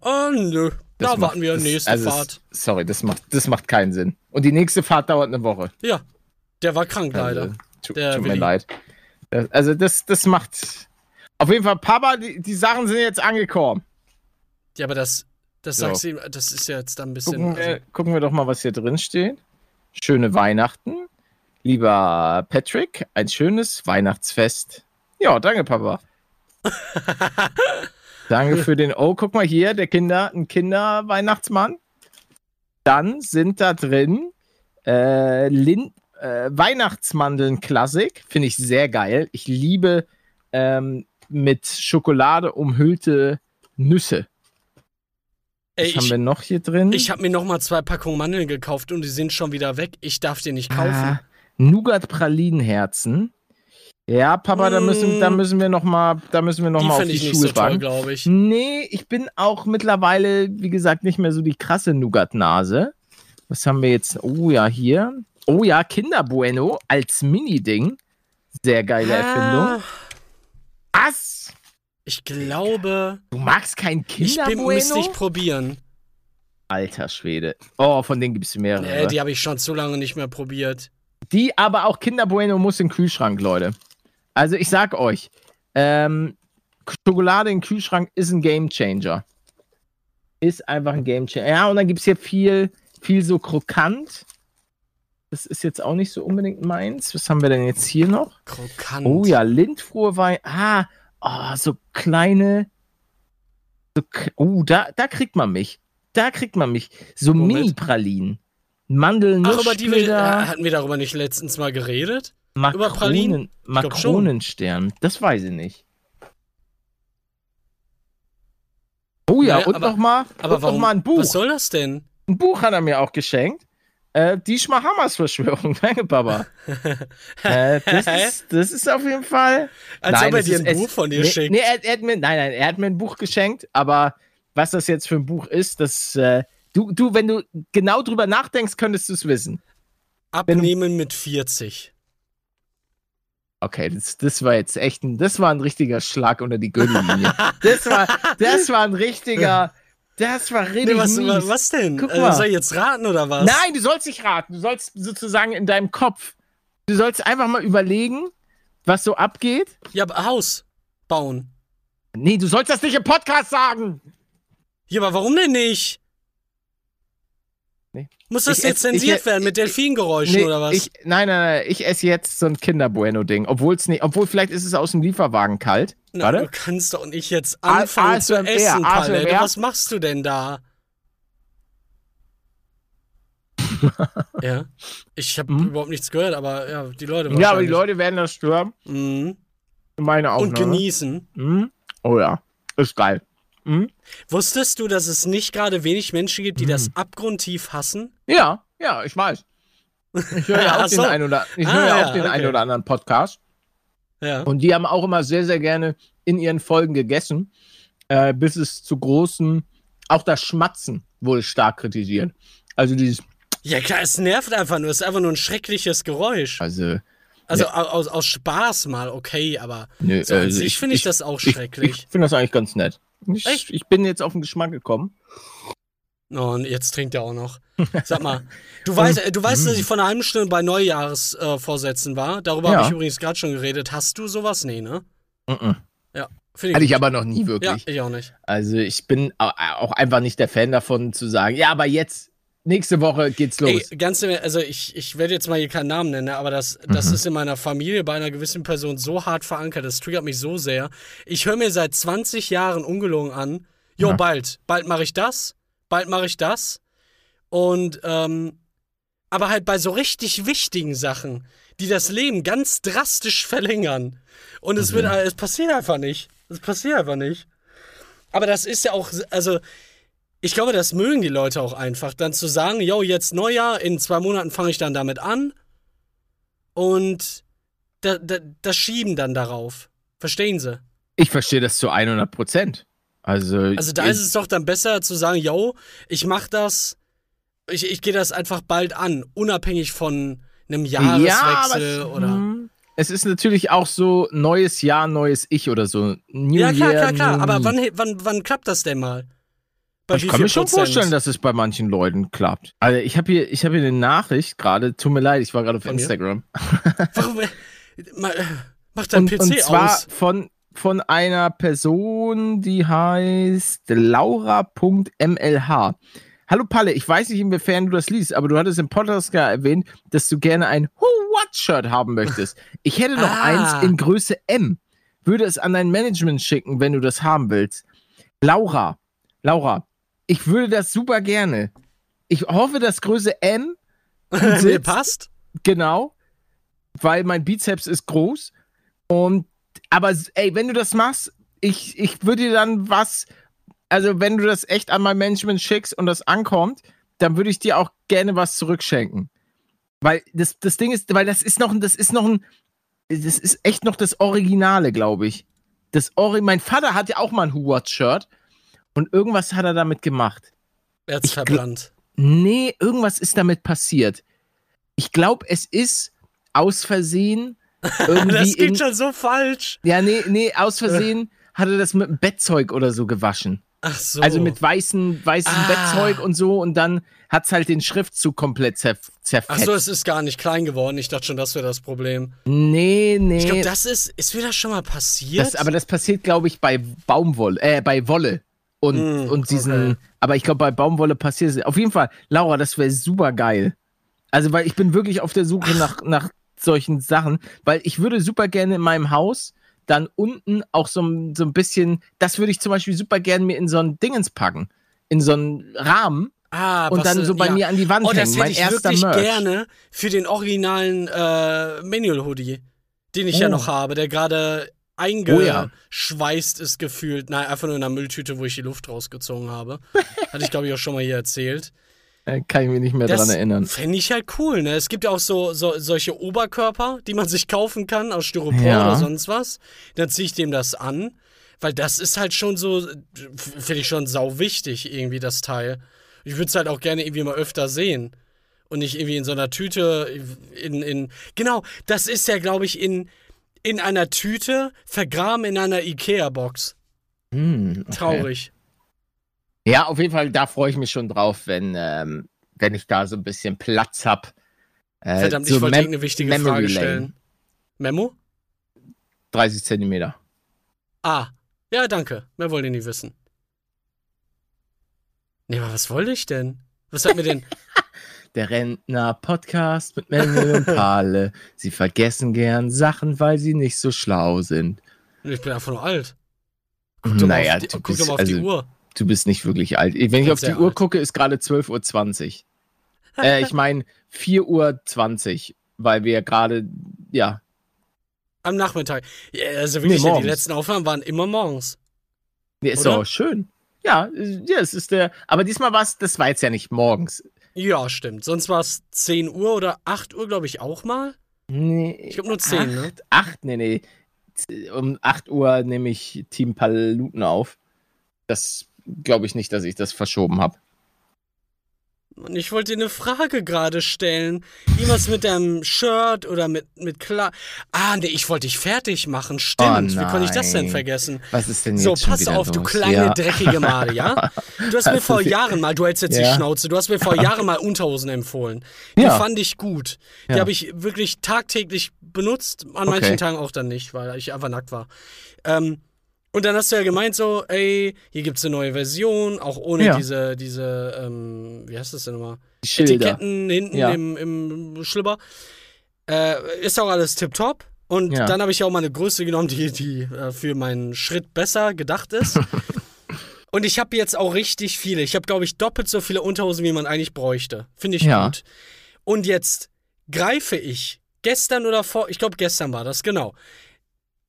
Oh nö.
Das
da
macht-
warten wir
das-
nächste
also
Fahrt.
Es, sorry, das macht, das macht keinen Sinn. Und die nächste Fahrt dauert eine Woche.
Ja. Der war krank leider.
Also, tu,
Der
tut mir
Willi.
leid. Das, also das, das macht... Auf jeden Fall, Papa, die, die Sachen sind jetzt angekommen.
Ja, aber das, das
So.
sagst du ihm, das ist ja jetzt dann ein bisschen.
Gucken, wir,
Also,
gucken wir doch mal, was hier drin steht. Schöne Weihnachten. Lieber Patrick, ein schönes Weihnachtsfest. Ja, danke, Papa. danke für den. Oh, guck mal hier, der Kinder, ein Kinderweihnachtsmann. Dann sind da drin äh, Lin äh, Weihnachtsmandeln Klassik. Finde ich sehr geil. Ich liebe ähm, mit Schokolade umhüllte Nüsse. Was
Ey,
haben
ich,
wir noch hier drin?
ich habe mir noch mal zwei Packungen Mandeln gekauft und die sind schon wieder weg. Ich darf die nicht kaufen.
Ah, Nougat-Pralinenherzen. Ja, Papa, da müssen,
Mm.
da müssen wir noch mal, da müssen wir noch
die
mal auf die
ich
Schuhe
so glaube ich.
Nee, ich bin auch mittlerweile, wie gesagt, nicht mehr so die krasse Nougat-Nase. Was haben wir jetzt? Oh ja, hier. Oh ja, Kinder Bueno als Mini-Ding. Sehr geile Erfindung.
Ah,
Was?
Ich glaube,
Du magst kein
ich
Kinder
bin, müsste
Bueno?
ich probieren.
Alter Schwede. Oh, von denen gibt es mehrere.
Nee, die habe ich schon zu lange nicht mehr probiert.
Die, aber auch Kinder Bueno muss in den Kühlschrank, Leute. Also ich sag euch, ähm, Schokolade im Kühlschrank ist ein Gamechanger. Ist einfach ein Gamechanger. Ja, und dann gibt es hier viel, viel so krokant. Das ist jetzt auch nicht so unbedingt meins. Was haben wir denn jetzt hier noch?
Krokant.
Oh ja, Lindfrohe Wein. Ah, oh, so kleine. So, oh, da, da kriegt man mich. Da kriegt man mich. So? Mini-Pralinen. Mandeln,
Ach, über die wir, äh, hatten wir darüber nicht letztens mal geredet? Über Pralinen?
Makronen,
glaub schon.
Makronenstern. Das weiß ich nicht. Oh ja,
Naja,
und nochmal
Aber
noch mal ein Buch.
Was soll das denn?
Ein Buch hat er mir auch geschenkt. Äh, die Schmahamas-Verschwörung. Danke, Papa. äh, das, ist, das ist auf jeden Fall.
Als ob er dir
ist-
ein
es-
Buch von dir
nee,
schickt.
Nee, er, er hat mir, nein, nein, er hat mir ein Buch geschenkt, aber was das jetzt für ein Buch ist, das. Äh, du, du, wenn du genau drüber nachdenkst, könntest du es wissen.
Abnehmen mit 40.
Okay, das, das war jetzt echt ein, das war ein richtiger Schlag unter die Gürtellinie. das war, das war ein richtiger, das war richtig
Nee, was,
mies.
was, denn?
Guck
Äh,
mal.
soll ich jetzt raten oder was?
Nein, du sollst nicht raten. Du sollst sozusagen in deinem Kopf, du sollst einfach mal überlegen, was so abgeht.
Ja, aber Haus bauen.
Nee, du sollst das nicht im Podcast sagen.
Ja, aber warum denn nicht? Muss das
Ich
jetzt
ess- ich-
zensiert werden mit
ich-
Delfingeräuschen
Nee,
oder was?
Ich, nein, nein, nein, ich esse jetzt so ein Kinder Bueno-Ding. Obwohl es nicht, obwohl vielleicht ist es aus dem Lieferwagen kalt.
Na, du
Warte.
kannst doch nicht jetzt
A-
anfangen zu
ASMR,
essen.
ASMR.
Was machst du denn da? ja. Ich habe
Mhm.
überhaupt nichts gehört, aber ja, die Leute
Ja, aber die. Leute werden das stören.
Mhm.
Meine
Und
Aufnahme.
genießen.
Mhm. Oh ja, ist geil. Mhm.
Wusstest du, dass es nicht gerade wenig Menschen gibt, die das abgrundtief hassen?
Ja, ja, ich weiß. Ich höre ja auch den,
so.
ein oder, ich
Ah,
höre ja
ja,
auch den
okay.
einen oder anderen Podcast.
Ja.
Und die haben auch immer sehr, sehr gerne in ihren Folgen gegessen, äh, bis es zu großen, auch das Schmatzen wurde stark kritisiert. Also dieses,
Ja, klar, es nervt einfach nur. Es ist einfach nur ein schreckliches Geräusch.
also,
Also au- aus, aus Spaß mal, okay, aber
nö,
so an
also
sich finde ich, das auch
ich,
schrecklich.
ich finde das eigentlich ganz nett. Ich, ich bin jetzt auf den Geschmack gekommen.
Oh, und jetzt trinkt er auch noch. Sag mal, du weißt, äh, du weißt, dass ich vor einer halben Stunde bei Neujahrsvorsätzen äh, war. Darüber
Ja.
habe ich übrigens gerade schon geredet. Hast du sowas? Nee, ne?
Mhm.
Ja. Finde
Hatte ich aber noch nie
Ja,
wirklich.
ich auch nicht.
Also ich bin au- auch einfach nicht der Fan davon zu sagen, ja, aber jetzt, nächste Woche geht's los.
Ey, ganz im, also ich, ich werde jetzt mal hier keinen Namen nennen, ne, aber das,
Mhm.
das ist in meiner Familie bei einer gewissen Person so hart verankert, das triggert mich so sehr. Ich höre mir seit 20 Jahren ungelogen an, jo,
Ja.
bald, bald mache ich das, bald mache ich das. Und, ähm, aber halt bei so richtig wichtigen Sachen, die das Leben ganz drastisch verlängern. Und es wird,
Mhm.
es passiert einfach nicht. Es passiert einfach nicht. Aber das ist ja auch, also, ich glaube, das mögen die Leute auch einfach, dann zu sagen, yo, jetzt Neujahr, in zwei Monaten fange ich dann damit an und da, da, das schieben dann darauf. Verstehen Sie?
Ich verstehe das zu 100 Prozent. Also,
Also da ist es doch dann besser zu sagen, yo, ich mach das, ich, ich gehe das einfach bald an, unabhängig von einem Jahreswechsel
aber es,
oder...
hm, es ist natürlich auch so neues Jahr, neues Ich oder so. New
Ja, klar,
Year,
klar, klar. Aber wann, wann, wann klappt das denn mal? Bei
ich kann mir schon vorstellen, dass es bei manchen Leuten klappt. Also ich habe hier, ich habe hier eine Nachricht gerade. Tut mir leid, ich war gerade auf
Von?
Instagram.
Warum, äh, äh, mach dein
Und,
PC
und zwar
aus.
von von einer Person, die heißt Laura.mlh. Hallo Palle, ich weiß nicht, inwiefern du das liest, aber du hattest im Podcast gar erwähnt, dass du gerne ein Who What Shirt haben möchtest. Ich hätte noch
Ah.
eins in Größe M. Würde es an dein Management schicken, wenn du das haben willst. Laura, Laura, ich würde das super gerne. Ich hoffe, dass Größe M sitzt.
passt?
genau, weil mein Bizeps ist groß. Und aber ey, wenn du das machst, ich, ich würde dir dann was, also wenn du das echt an mein Management schickst und das ankommt, dann würde ich dir auch gerne was zurückschenken. Weil das, das Ding ist, weil das ist noch, das ist noch ein, das ist echt noch das Originale, glaube ich. Das Ori mein Vater hat ja auch mal ein Who What Shirt und irgendwas hat er damit gemacht.
Er hat's
Ich
verbrannt.
Nee, irgendwas ist damit passiert. Ich glaube, es ist aus Versehen
Das
in,
klingt schon so falsch.
ja, nee, nee, aus Versehen hat er das mit dem Bettzeug oder so gewaschen.
Ach so.
Also mit weißen, weißen
Ah.
Bettzeug und so und dann hat's halt den Schriftzug komplett zer
Ach
zerfetzt.
so, es ist gar nicht klein geworden. Ich dachte schon, das wäre das Problem.
nee, nee.
Ich glaube, das ist. Ist mir das schon mal passiert?
das, aber das passiert, glaube ich, bei Baumwolle, äh, bei Wolle. Und,
Mm,
und diesen,
okay.
aber ich glaube, bei Baumwolle passiert es. Auf jeden Fall, Laura, das wäre super geil. Also, weil ich bin wirklich auf der Suche nach, nach solchen Sachen, weil ich würde super gerne in meinem Haus dann unten auch so, ein- so ein bisschen, das würde ich zum Beispiel super gerne mir in so ein Dingens packen. In so einen Rahmen
ah,
und dann
äh,
so bei
ja.
mir an die Wand
Oh, das
hängen.
hätte
Mein
ich wirklich
Merch.
gerne für den originalen äh, Manual Hoodie, den ich ja
Oh.
noch habe, der gerade
Oh ja.
eingeschweißt ist gefühlt. Nein, einfach nur in einer Mülltüte, wo ich die Luft rausgezogen habe. Hatte ich, glaube ich, auch schon mal hier erzählt.
Äh, Kann ich mich nicht mehr dran erinnern.
fände ich halt cool, ne? Es gibt ja auch so, so solche Oberkörper, die man sich kaufen kann aus Styropor
Ja.
oder sonst was. Dann ziehe ich dem das an, weil das ist halt schon so, finde ich schon sau wichtig, irgendwie, das Teil. Ich würde es halt auch gerne irgendwie mal öfter sehen. Und nicht irgendwie in so einer Tüte, in, in, genau, das ist ja, glaube ich, in, in einer Tüte, vergraben in einer Ikea-Box.
Hm, okay.
Traurig.
Ja, auf jeden Fall, da freue ich mich schon drauf, wenn, ähm, wenn ich da so ein bisschen Platz habe. Äh,
Verdammt, ich wollte
Mem-
irgendeine wichtige
Memory
Frage
Lane.
stellen. Memo?
30 Zentimeter.
Ah, ja, danke. Mehr wollte ich nicht wissen. Nee, aber was wollte ich denn? Was hat mir denn.
Der Rentner-Podcast mit Menge und Pale. Sie vergessen gern Sachen, weil sie nicht so schlau sind.
ich bin einfach nur alt. Guck doch mal
Naja,
auf, die,
du
guck
bist,
mal auf die
also,
Uhr.
du bist nicht wirklich alt. Wenn ich auf die
sehr
Uhr
alt.
gucke, ist gerade 12.20 Uhr. äh, ich meine 4.20 Uhr, weil wir gerade, ja,
Am Nachmittag. Ja, also wirklich,
Nee,
ja, die letzten Aufnahmen waren immer morgens.
nee, ist doch schön. Ja, ja, es ist der, aber diesmal war es, das war jetzt ja nicht morgens.
Ja, stimmt. Sonst war es 10 Uhr oder 8 Uhr, glaube ich, auch mal.
Nee,
Ich glaube nur 10, ne?
acht, acht, nee, nee. Um 8 Uhr nehme ich Team Paluten auf. Das glaube ich nicht, dass ich das verschoben habe.
Und ich wollte dir eine Frage gerade stellen. Irgendwas mit deinem Shirt oder mit, mit Kla Ah, nee, ich wollte dich fertig machen. Stimmt.
Oh
Wie konnte ich das denn vergessen?
Was ist denn jetzt
So, pass auf, du
los?
kleine,
ja.
dreckige Made, ja? Du hast mir vor Jahren mal, du hältst jetzt die
Ja.
Schnauze, du hast mir vor Jahren mal Unterhosen empfohlen. Die
Ja.
fand ich gut. Die
Ja.
habe ich wirklich tagtäglich benutzt, an
Okay.
manchen Tagen auch dann nicht, weil ich einfach nackt war. Ähm, und dann hast du ja gemeint so, ey, hier gibt's eine neue Version, auch ohne
Ja.
diese, diese, ähm, wie heißt das denn nochmal?
Die Schilder.
Etiketten hinten
Ja.
im, im Schlüpper. Äh, ist auch alles tipptopp. Und
Ja.
dann habe ich auch mal eine Größe genommen, die, die äh, für meinen Schritt besser gedacht ist. Und ich habe jetzt auch richtig viele. Ich habe, glaube ich, doppelt so viele Unterhosen, wie man eigentlich bräuchte. Finde ich
Ja.
gut. Und jetzt greife ich gestern oder vor, ich glaube gestern war das, genau,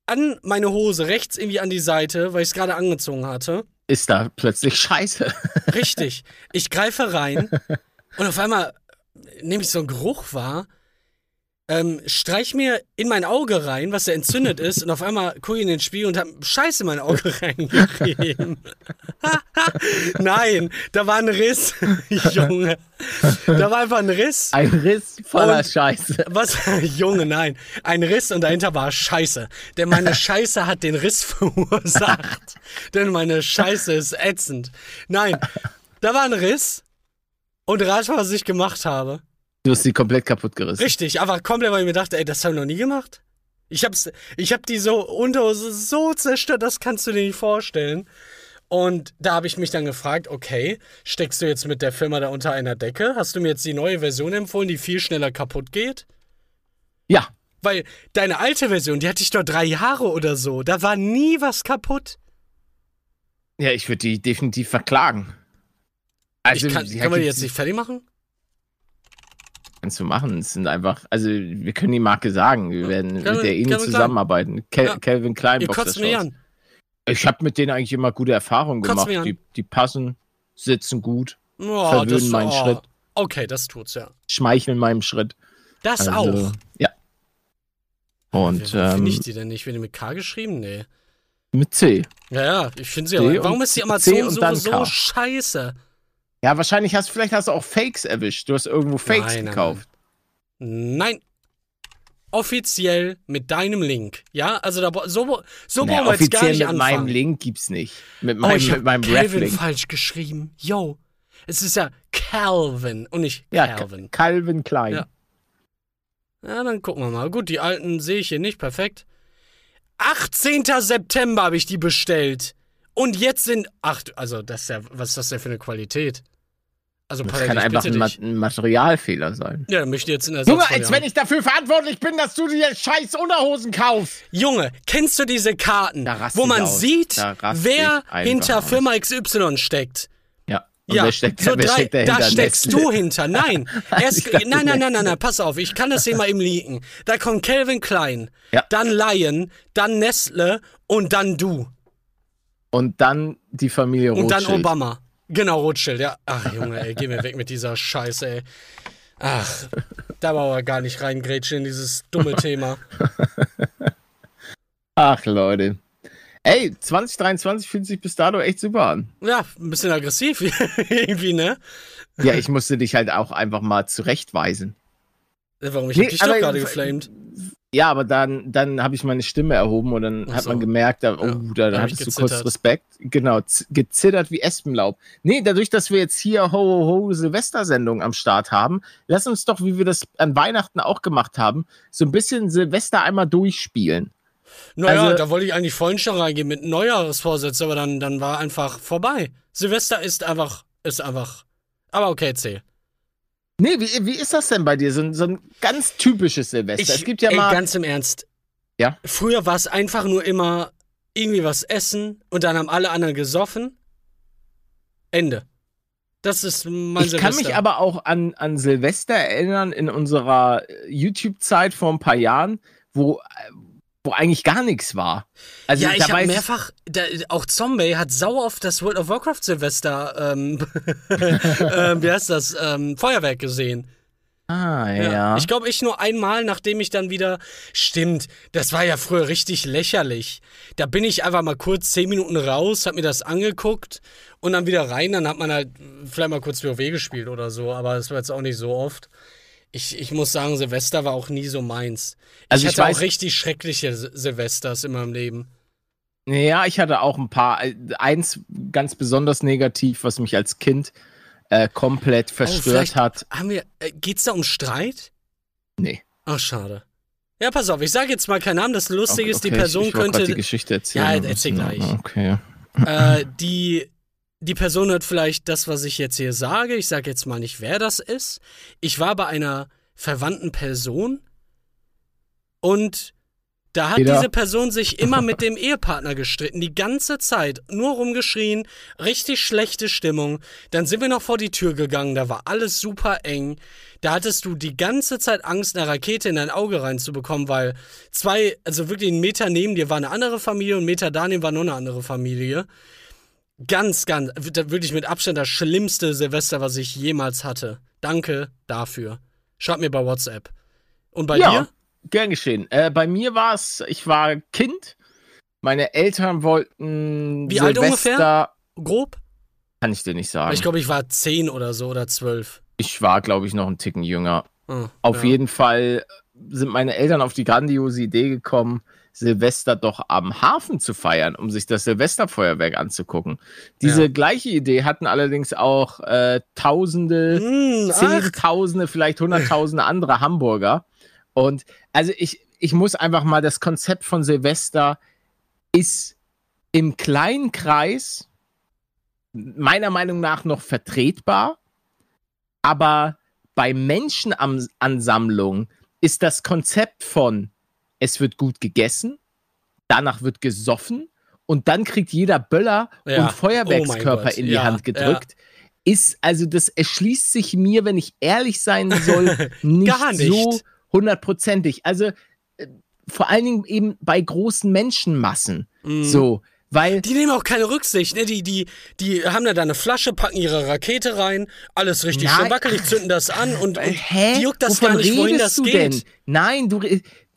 an meine Hose rechts irgendwie an die Seite, weil ich es gerade angezogen hatte.
Ist da plötzlich scheiße.
Richtig. Ich greife rein und auf einmal nehme ich so einen Geruch wahr, ähm, streich mir in mein Auge rein, was ja entzündet ist, und auf einmal gucke ich in den Spiegel und habe Scheiße in mein Auge reingerieben. Nein, da war ein Riss, Junge. Da war einfach ein Riss.
Ein Riss voller
Und-
Scheiße.
Was? Junge, nein. Ein Riss und dahinter war Scheiße. Denn meine Scheiße hat den Riss verursacht. Denn meine Scheiße ist ätzend. Nein, da war ein Riss und rat, was ich gemacht habe.
Du hast sie komplett kaputt gerissen.
Richtig, aber komplett, weil ich mir dachte, ey, das habe ich noch nie gemacht. Ich hab's, ich hab die so Unterhose so zerstört, das kannst du dir nicht vorstellen. Und da habe ich mich dann gefragt, okay, steckst du jetzt mit der Firma da unter einer Decke? Hast du mir jetzt die neue Version empfohlen, die viel schneller kaputt geht?
Ja.
Weil deine alte Version, die hatte ich doch drei Jahre oder so. Da war nie was kaputt.
Ja, ich würde die definitiv verklagen. Also,
ich kann, kann man die jetzt nicht fertig machen?
Zu machen. Es sind einfach, also wir können die Marke sagen, wir werden
Calvin-
mit der eh
Calvin
zusammenarbeiten. Cal
Ja.
Calvin Klein
Ihr kotzt mich
Boxershorts.
an.
Ich habe mit denen eigentlich immer gute Erfahrungen gemacht. Die, die passen, sitzen gut,
Oh,
Verwöhnen meinen
oh.
Schritt.
Okay, das tut's ja.
schmeicheln meinem Schritt.
Das
Also,
auch.
Ja. Und
Wie finde
ähm,
ich die denn nicht? Wird die mit K geschrieben? Nee.
mit C.
Ja, ja, ich finde sie aber. Warum ist die Amazon so, scheiße?
Ja, wahrscheinlich hast vielleicht hast du auch Fakes erwischt. Du hast irgendwo Fakes
Nein, nein,
gekauft.
Nein. Offiziell mit deinem Link. Ja, also da, so, so
Naja,
brauchen wir jetzt gar
offiziell
nicht
mit
anfangen.
meinem Link gibt's nicht. Mit
oh,
meinem,
ich
mit meinem
Calvin falsch geschrieben. Yo. Es ist ja Calvin und nicht
Ja,
Calvin.
Ca- Calvin Klein.
Ja. Ja, dann gucken wir mal. Gut, die alten sehe ich hier nicht. Perfekt. 18. September habe ich die bestellt. Und jetzt sind. Ach, also, das ist ja. Was ist das denn für eine Qualität? Also,
Das kann einfach ein, Ma ein Materialfehler sein.
Ja, dann möchte jetzt in der
Junge, als wenn ich dafür verantwortlich bin, dass du dir scheiß Unterhosen kaufst.
Junge, kennst du diese Karten, wo man
aus.
sieht, wer hinter. Firma XY steckt?
Ja. Und
ja,
wer steckt,
so
wer
drei,
steckt
da steckst
Nestle.
du hinter. Nein, erst, nein, nein, nein, nein, nein, pass auf, ich kann das hier mal eben leaken. Da kommt Calvin Klein,
Ja.
dann Lion, dann Nestle und dann du.
Und dann die Familie
Und
Rothschild.
dann Obama. Genau, Rothschild, ja. Ach, Junge, ey, geh mir weg mit dieser Scheiße, ey. Ach, da war aber gar nicht reingrätschen in dieses dumme Thema.
Ach, Leute. Ey, 2023 fühlt sich bis dato echt super an.
Ja, ein bisschen aggressiv irgendwie, ne?
Ja, ich musste dich halt auch einfach mal zurechtweisen.
Warum? Ich
Nee,
hab dich doch gerade geflamed.
Ja, aber dann, dann habe ich meine Stimme erhoben und dann
Ach
hat
so.
man gemerkt, da, oh,
Ja,
da,
da
hattest du kurz. Respekt. Genau, gezittert wie Espenlaub. Nee, dadurch, dass wir jetzt hier Ho Ho Ho Silvestersendung am Start haben, lass uns doch, wie wir das an Weihnachten auch gemacht haben, so ein bisschen Silvester einmal durchspielen.
Naja,
Also-
da wollte ich eigentlich vorhin schon reingehen mit Neujahresvorsätzen, aber dann, dann war einfach vorbei. Silvester ist einfach, ist einfach. Aber okay, erzähl.
Nee, wie, wie ist das denn bei dir? So ein, so ein ganz typisches Silvester. es gibt ja
ey,
mal.
ganz im Ernst.
Ja?
Früher war es einfach nur immer irgendwie was essen und dann haben alle anderen gesoffen. Ende. Das ist mein
Ich kann
Silvester.
mich aber auch an, an Silvester erinnern in unserer äh, YouTube-Zeit vor ein paar Jahren, wo, äh, wo eigentlich gar nichts war. Also
ja, ich habe mehrfach, da, auch Zombie hat sauer auf das World of Warcraft Silvester, ähm, ähm, wie heißt das, ähm, Feuerwerk gesehen.
Ah, ja.
Ich glaube, ich nur einmal, nachdem ich dann wieder. Stimmt, das war ja früher richtig lächerlich. Da bin ich einfach mal kurz zehn Minuten raus, hab mir das angeguckt und dann wieder rein. Dann hat man halt vielleicht mal kurz WoW gespielt oder so, aber das war jetzt auch nicht so oft. Ich, ich muss sagen, Silvester war auch nie so meins.
Also
ich
ich
hatte
weiß-
auch richtig schreckliche Sil- Silvesters in meinem Leben.
Ja, ich hatte auch ein paar. Eins ganz besonders negativ, was mich als Kind äh, komplett verstört
Oh,
hat.
Haben wir. Äh, geht's da um Streit?
Nee.
Ach, schade. Ja, pass auf, ich sage jetzt mal keinen Namen. Das Lustige ist, die
Okay,
Person
ich, ich
könnte.
die Geschichte erzählen.
Ja, erzähl gleich.
Okay.
äh, die, die Person hört vielleicht das, was ich jetzt hier sage. Ich sage jetzt mal nicht, wer das ist. Ich war bei einer verwandten Person und da hat
Peter.
diese Person sich immer mit dem Ehepartner gestritten, die ganze Zeit, nur rumgeschrien, richtig schlechte Stimmung. Dann sind wir noch vor die Tür gegangen, da war alles super eng. Da hattest du die ganze Zeit Angst, eine Rakete in dein Auge reinzubekommen, weil zwei, also wirklich einen Meter neben dir war eine andere Familie und einen Meter daneben war noch eine andere Familie. Ganz, ganz, wirklich mit Abstand das schlimmste Silvester, was ich jemals hatte. Danke dafür. Schreib mir bei WhatsApp. Und bei
ja,
dir?
gern geschehen. Äh, bei mir war es, ich war Kind. Meine Eltern wollten
Wie alt
Silvester,
ungefähr? Grob?
kann ich dir nicht sagen.
Ich glaube, ich war zehn oder so oder zwölf.
Ich war, glaube ich, noch einen Ticken jünger.
Ah,
Auf
ja.
jeden Fall sind meine Eltern auf die grandiose Idee gekommen, Silvester doch am Hafen zu feiern, um sich das Silvesterfeuerwerk anzugucken. Diese
Ja.
gleiche Idee hatten allerdings auch äh, Tausende,
ach,
Zehntausende, vielleicht Hunderttausende andere Hamburger. Und also ich, ich muss einfach mal, das Konzept von Silvester ist im kleinen Kreis meiner Meinung nach noch vertretbar, aber bei Menschenansammlungen ist das Konzept von es wird gut gegessen, danach wird gesoffen und dann kriegt jeder Böller
Ja.
und Feuerwerkskörper
Oh
in die
Ja,
Hand gedrückt. ist, also das erschließt sich mir, wenn ich ehrlich sein soll, nicht,
Gar nicht.
so hundertprozentig. Also äh, vor allen Dingen eben bei großen Menschenmassen.
Mhm.
So, weil
Die nehmen auch keine Rücksicht, ne? Die, die, die haben da eine Flasche, packen ihre Rakete rein, alles richtig
Nein.
schön wackelig, zünden das an und, und
Hä?
die juckt das
Wovon
gar nicht, wohin das
du
geht.
denn? Nein, du,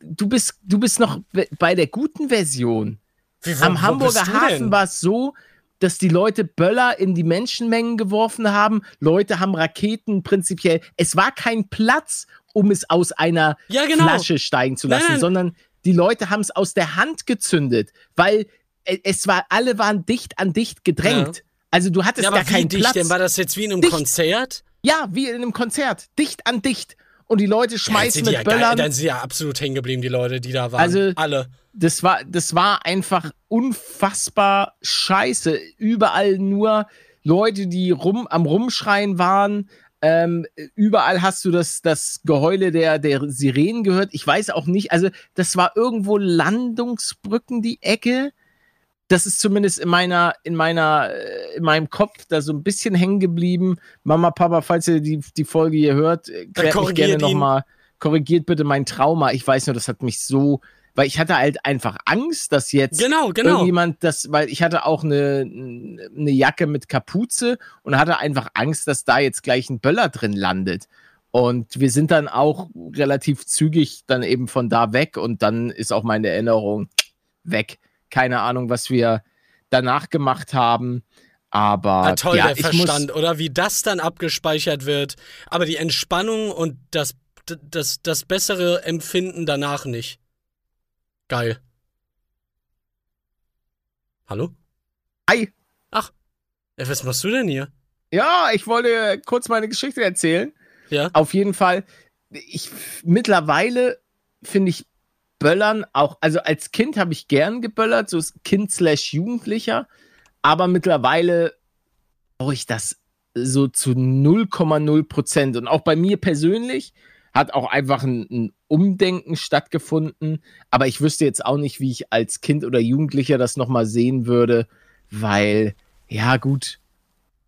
du, bist, du bist noch be- bei der guten Version.
Wie, wo-
Am
wo
Hamburger Hafen war es so, dass die Leute Böller in die Menschenmengen geworfen haben. Leute haben Raketen prinzipiell. Es war kein Platz, um es aus einer
Ja, genau.
Flasche steigen zu lassen,
nein.
sondern die Leute haben es aus der Hand gezündet, weil äh, es war, alle waren dicht an dicht gedrängt. Also du hattest
Ja,
gar
aber wie
keinen
dicht
Platz.
denn? War das jetzt wie in einem
Dicht.
Konzert?
ja, wie in einem Konzert, dicht an dicht. Und die Leute
Ja,
schmeißen
die
mit
ja geil,
Böllern.
dann sind ja absolut hängen geblieben, die Leute, die da waren.
Also-
Alle.
das war, das war einfach unfassbar scheiße. Überall nur Leute, die rum, am Rumschreien waren. Ähm, überall hast du das, das Geheule der, der Sirenen gehört. Ich weiß auch nicht, also das war irgendwo Landungsbrücken, die Ecke. Das ist zumindest in meiner, in meiner, äh, in meinem Kopf da so ein bisschen hängen geblieben. Mama, Papa, falls ihr die, die Folge hier hört, äh, klärt mich gerne nochmal, korrigiert bitte mein Trauma. Ich weiß nur, das hat mich so, weil ich hatte halt einfach Angst, dass jetzt
Genau, genau.
irgendjemand das, weil ich hatte auch eine, eine Jacke mit Kapuze und hatte einfach Angst, dass da jetzt gleich ein Böller drin landet. Und wir sind dann auch relativ zügig dann eben von da weg und dann ist auch meine Erinnerung weg. Keine Ahnung, was wir danach gemacht haben. Aber
Ah, toll,
ja,
der
ich
Verstand,
muss,
oder wie das dann abgespeichert wird. Aber die Entspannung und das, das, das bessere Empfinden danach nicht. Geil. Hallo?
Hi.
Ach, was machst du denn hier?
Ja, ich wollte kurz meine Geschichte erzählen.
Ja?
Auf jeden Fall, ich mittlerweile finde ich Böllern auch, also als Kind habe ich gern geböllert, so Kind slash Jugendlicher, aber mittlerweile brauche ich das so zu 0,0 Prozent. Und auch bei mir persönlich hat auch einfach ein, ein Umdenken stattgefunden, aber ich wüsste jetzt auch nicht, wie ich als Kind oder Jugendlicher das nochmal sehen würde, weil, ja gut,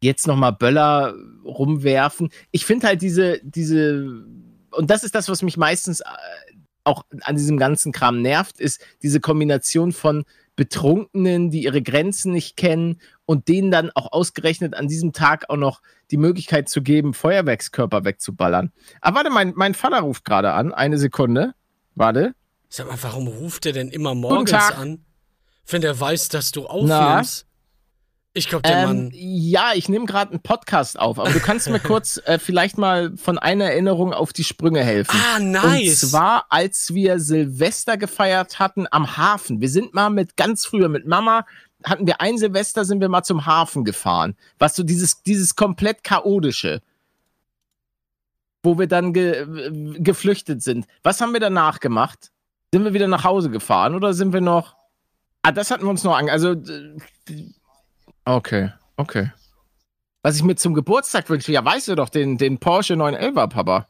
jetzt nochmal Böller rumwerfen. Ich finde halt diese, diese, und das ist das, was mich meistens äh, auch an diesem ganzen Kram nervt, ist diese Kombination von Betrunkenen, die ihre Grenzen nicht kennen und denen dann auch ausgerechnet an diesem Tag auch noch die Möglichkeit zu geben, Feuerwerkskörper wegzuballern. Aber warte, mein, mein Vater ruft gerade an. Eine Sekunde. Warte.
Sag mal, warum ruft er denn immer morgens an? Wenn der weiß, dass du aufnimmst. Ich glaube, der
Ähm,
Mann.
ja, ich nehme gerade einen Podcast auf, aber du kannst mir kurz äh, vielleicht mal von einer Erinnerung auf die Sprünge helfen.
Ah, nice.
Und zwar, als wir Silvester gefeiert hatten am Hafen. Wir sind mal mit ganz früher mit Mama, hatten wir ein Silvester, sind wir mal zum Hafen gefahren. Was so dieses, dieses komplett chaotische, wo wir dann ge, geflüchtet sind. Was haben wir danach gemacht? Sind wir wieder nach Hause gefahren oder sind wir noch. Ah, das hatten wir uns noch an. Also. Okay, okay. Was ich mir zum Geburtstag wünsche, ja, weißt du doch, den, den Porsche 911er, Papa.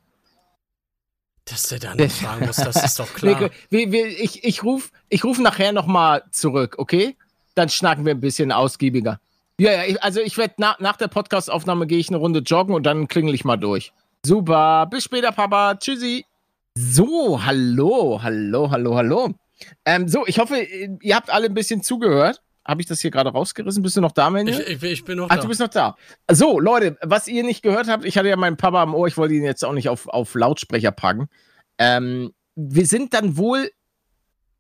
Dass der da nicht fragen muss, das ist doch klar.
Wir, wir, ich ich rufe ich ruf nachher nochmal zurück, okay? Dann schnacken wir ein bisschen ausgiebiger. Ja, ja, ich, also ich werde nach, nach der Podcastaufnahme gehe ich eine Runde joggen und dann klingel ich mal durch. Super, bis später, Papa. Tschüssi. So, hallo, hallo, hallo, hallo. Ähm, so, ich hoffe, ihr habt alle ein bisschen zugehört. Habe ich das hier gerade rausgerissen? Bist du noch da, Manuel?
Ich, ich, ich bin noch
Ach,
da.
du bist noch da. So, Leute, was ihr nicht gehört habt, ich hatte ja meinen Papa am Ohr, ich wollte ihn jetzt auch nicht auf, auf Lautsprecher packen. Ähm, wir sind dann wohl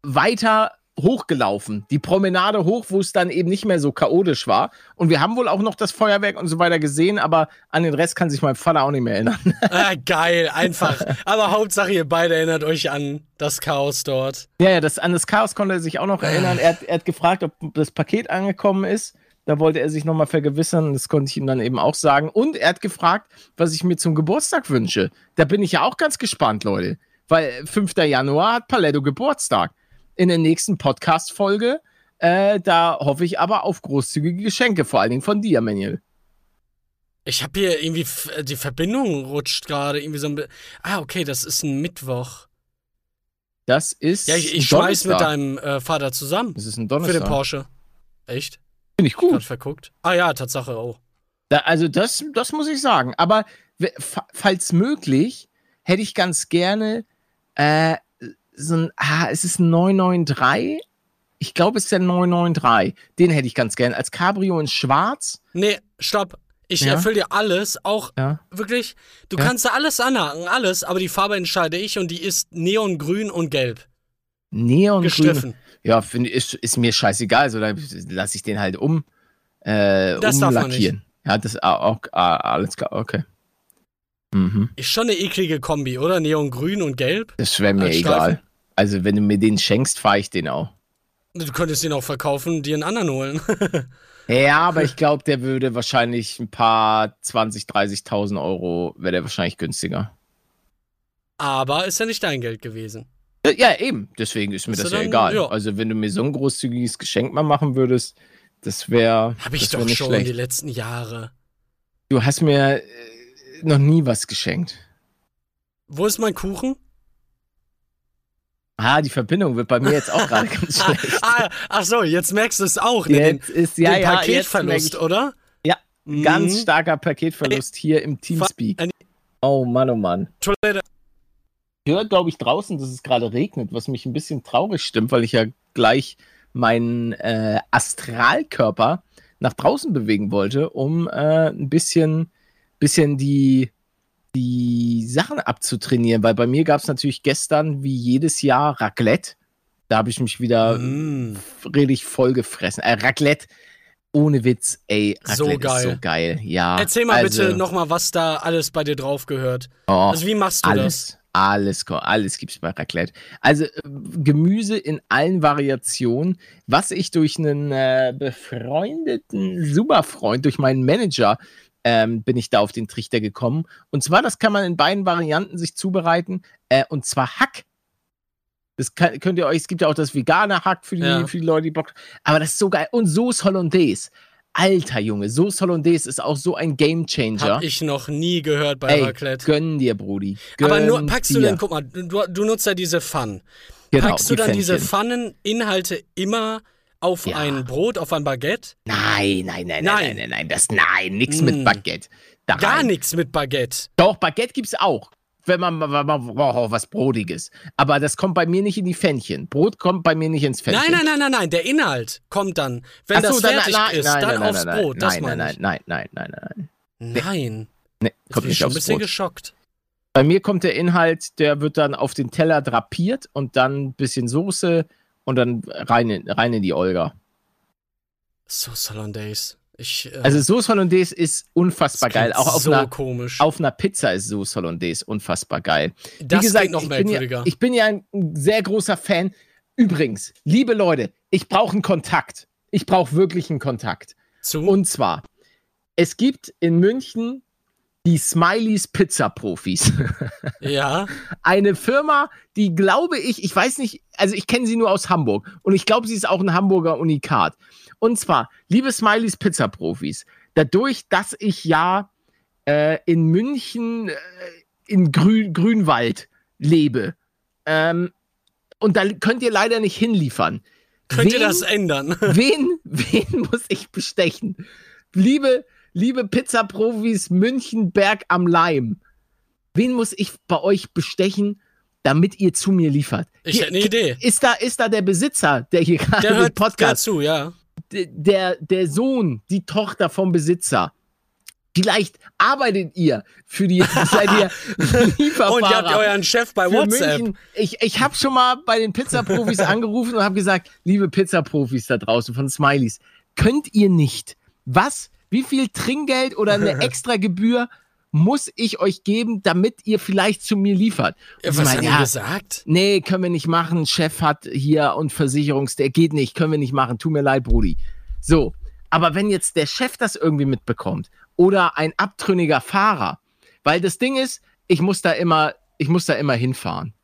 weiter hochgelaufen, die Promenade hoch, wo es dann eben nicht mehr so chaotisch war. Und wir haben wohl auch noch das Feuerwerk und so weiter gesehen, aber an den Rest kann sich mein Vater auch nicht mehr erinnern.
ah, geil, einfach. Aber Hauptsache, ihr beide erinnert euch an das Chaos dort.
ja, ja, das, an das Chaos konnte er sich auch noch erinnern. Er hat, er hat gefragt, ob das Paket angekommen ist. Da wollte er sich nochmal vergewissern, das konnte ich ihm dann eben auch sagen. Und er hat gefragt, was ich mir zum Geburtstag wünsche. Da bin ich ja auch ganz gespannt, Leute. Weil 5. Januar hat Paletto Geburtstag. In der nächsten Podcast-Folge, äh, da hoffe ich aber auf großzügige Geschenke, vor allen Dingen von dir, Manuel.
Ich habe hier irgendwie, f- die Verbindung rutscht gerade irgendwie so ein. Ah, okay, das ist ein Mittwoch.
Das ist.
Ja, ich, ich schmeiß mit
Donnerstag.
deinem äh, Vater zusammen.
Das ist ein
Für den
Donnerstag.
Porsche. Echt?
Finde ich
Grad
gut.
verguckt. Ah ja, Tatsache, oh.
Da, also das, das muss ich sagen. Aber falls möglich, hätte ich ganz gerne äh, so ein, ah, ist es ein 993? Ich glaube, es ist der 993. Den hätte ich ganz gerne. Als Cabrio in schwarz.
Nee, stopp. Ich
Ja?
erfülle dir alles, auch
Ja.
wirklich. Du
Ja?
kannst da alles anhaken, alles, aber die Farbe entscheide ich und die ist neongrün und gelb.
Neongrün. Ja, find, ist, ist mir scheißegal. So, dann lasse ich den halt um, äh,
Das darf man
umlackieren. Ja, das ah, auch, ah, alles klar, okay. Mhm.
Ist schon eine eklige Kombi, oder? Neongrün und gelb.
Das wäre mir egal. Also, wenn du mir den schenkst, fahre ich den auch.
Du könntest den auch verkaufen, dir einen anderen holen.
Ja, aber ich glaube, der würde wahrscheinlich ein paar 20, 30.000 Euro, wäre der wahrscheinlich günstiger.
aber ist ja nicht dein Geld gewesen.
Ja, Ja, eben. Deswegen ist mir
Ist
das
ja dann-
egal.
ja.
Also, wenn du mir so ein großzügiges Geschenk mal machen würdest, das wäre.
Hab ich
wär
doch
nicht
schon
schlecht.
die letzten Jahre.
Du hast mir äh, noch nie was geschenkt.
Wo ist mein Kuchen?
Ah, die Verbindung wird bei mir jetzt auch gerade ganz schlecht.
ah, ach so, jetzt merkst du es auch, ne? Den,
Jetzt ist ja,
den
ja,
Paketverlust, oder?
Ja,
Mhm.
ganz starker Paketverlust hier im Teamspeak. Oh Mann, oh Mann.
Toilette.
Ich höre, glaube ich, draußen, dass es gerade regnet, was mich ein bisschen traurig stimmt, weil ich ja gleich meinen äh, Astralkörper nach draußen bewegen wollte, um äh, ein bisschen, bisschen die, die Sachen abzutrainieren. Weil bei mir gab es natürlich gestern, wie jedes Jahr, Raclette. Da habe ich mich wieder
Mm.
richtig voll gefressen. Äh, Raclette, ohne Witz, ey,
So
Raclette ist
geil.
so geil. Ja.
Erzähl mal
also,
bitte nochmal, was da alles bei dir drauf gehört.
Oh,
Also wie machst du das?
alles, alles, alles gibt's bei Raclette. Also äh, Gemüse in allen Variationen, was ich durch einen äh, befreundeten Superfreund, durch meinen Manager, ähm, bin ich da auf den Trichter gekommen. Und zwar, das kann man in beiden Varianten sich zubereiten, äh, und zwar Hack. Das kann, könnt ihr euch, es gibt ja auch das vegane Hack für die,
Ja.
für die Leute, die Bock Aber das ist so geil. Und Sauce Hollandaise. Alter Junge, Sauce Hollandaise ist auch so ein Gamechanger.
Hab ich noch nie gehört bei
Ey,
Raclette.
gönn dir, Brudi.
Aber
Gönn
nur, packst du
dir.
denn, guck mal, du, du nutzt ja diese Pfannen.
Genau,
packst du
die
dann diese
Pfännchen.
Pfanneninhalte immer auf
Ja.
ein Brot, auf ein Baguette?
Nein, nein, nein, nein,
Nein.
nein, nein, nein, das, nein, nix
Mm.
mit Baguette. Da
Gar nichts mit Baguette.
Doch, Baguette gibt's auch. Wenn man, wenn man braucht auch was Brodiges. Aber das kommt bei mir nicht in die Pfännchen. Brot kommt bei mir nicht ins Pfännchen.
Nein, nein, nein, nein, nein. Der Inhalt kommt dann, wenn
so,
das
dann-
fertig
nein,
ist,
nein,
dann
nein,
aufs
nein,
Brot. das
Nein, nein,
meine
nein,
ich.
nein, nein, nein, nein, nein.
Nein.
Nee, kommt
bin ich
nicht
schon ein bisschen
Brot.
geschockt.
Bei mir kommt der Inhalt, der wird dann auf den Teller drapiert und dann ein bisschen Soße und dann rein in, rein in die Olga.
So Hollandaise. Ich, äh,
Also Sauce Hollandaise ist unfassbar geil. Auch auf
so
einer,
komisch.
auf einer Pizza ist Sauce Hollandaise unfassbar geil.
das
Wie gesagt,
noch
ich, bin ja,
merkwürdiger.
ich bin ja ein sehr großer Fan. Übrigens, liebe Leute, ich brauche einen Kontakt. Ich brauche wirklich einen Kontakt.
Zu?
Und zwar, es gibt in München die Smileys Pizza Profis.
ja.
Eine Firma, die glaube ich, ich weiß nicht, also ich kenne sie nur aus Hamburg und ich glaube, sie ist auch ein Hamburger Unikat. Und zwar, liebe Smileys Pizza Profis, dadurch, dass ich ja äh, in München äh, in Grün, Grünwald lebe, ähm, und da könnt ihr leider nicht hinliefern.
Könnt ihr
Wen-
das ändern?
Wen, wen muss ich bestechen? Liebe, liebe Pizza-Profis München, Berg am Leim. Wen muss ich bei euch bestechen, damit ihr zu mir liefert?
Ich hätte eine Idee.
Ist da, ist da der Besitzer, der hier gerade
Der
den Podcast,
dazu, ja.
der, der Sohn, die Tochter vom Besitzer? Vielleicht arbeitet ihr für die, seid ihr Lieferfahrer.
Und ihr habt euren Chef bei WhatsApp.
München. Ich, ich habe schon mal bei den Pizzaprofis angerufen und habe gesagt, liebe Pizzaprofis da draußen von Smileys, könnt ihr nicht, was, wie viel Trinkgeld oder eine extra Gebühr muss ich euch geben, damit ihr vielleicht zu mir liefert? Und
was
meinen,
haben
ja,
gesagt?
nee, können wir nicht machen, Chef hat hier und Versicherungs, der geht nicht, können wir nicht machen, tut mir leid, Brudi. So, aber wenn jetzt der Chef das irgendwie mitbekommt oder ein abtrünniger Fahrer, weil das Ding ist, ich muss da immer, ich muss da immer hinfahren.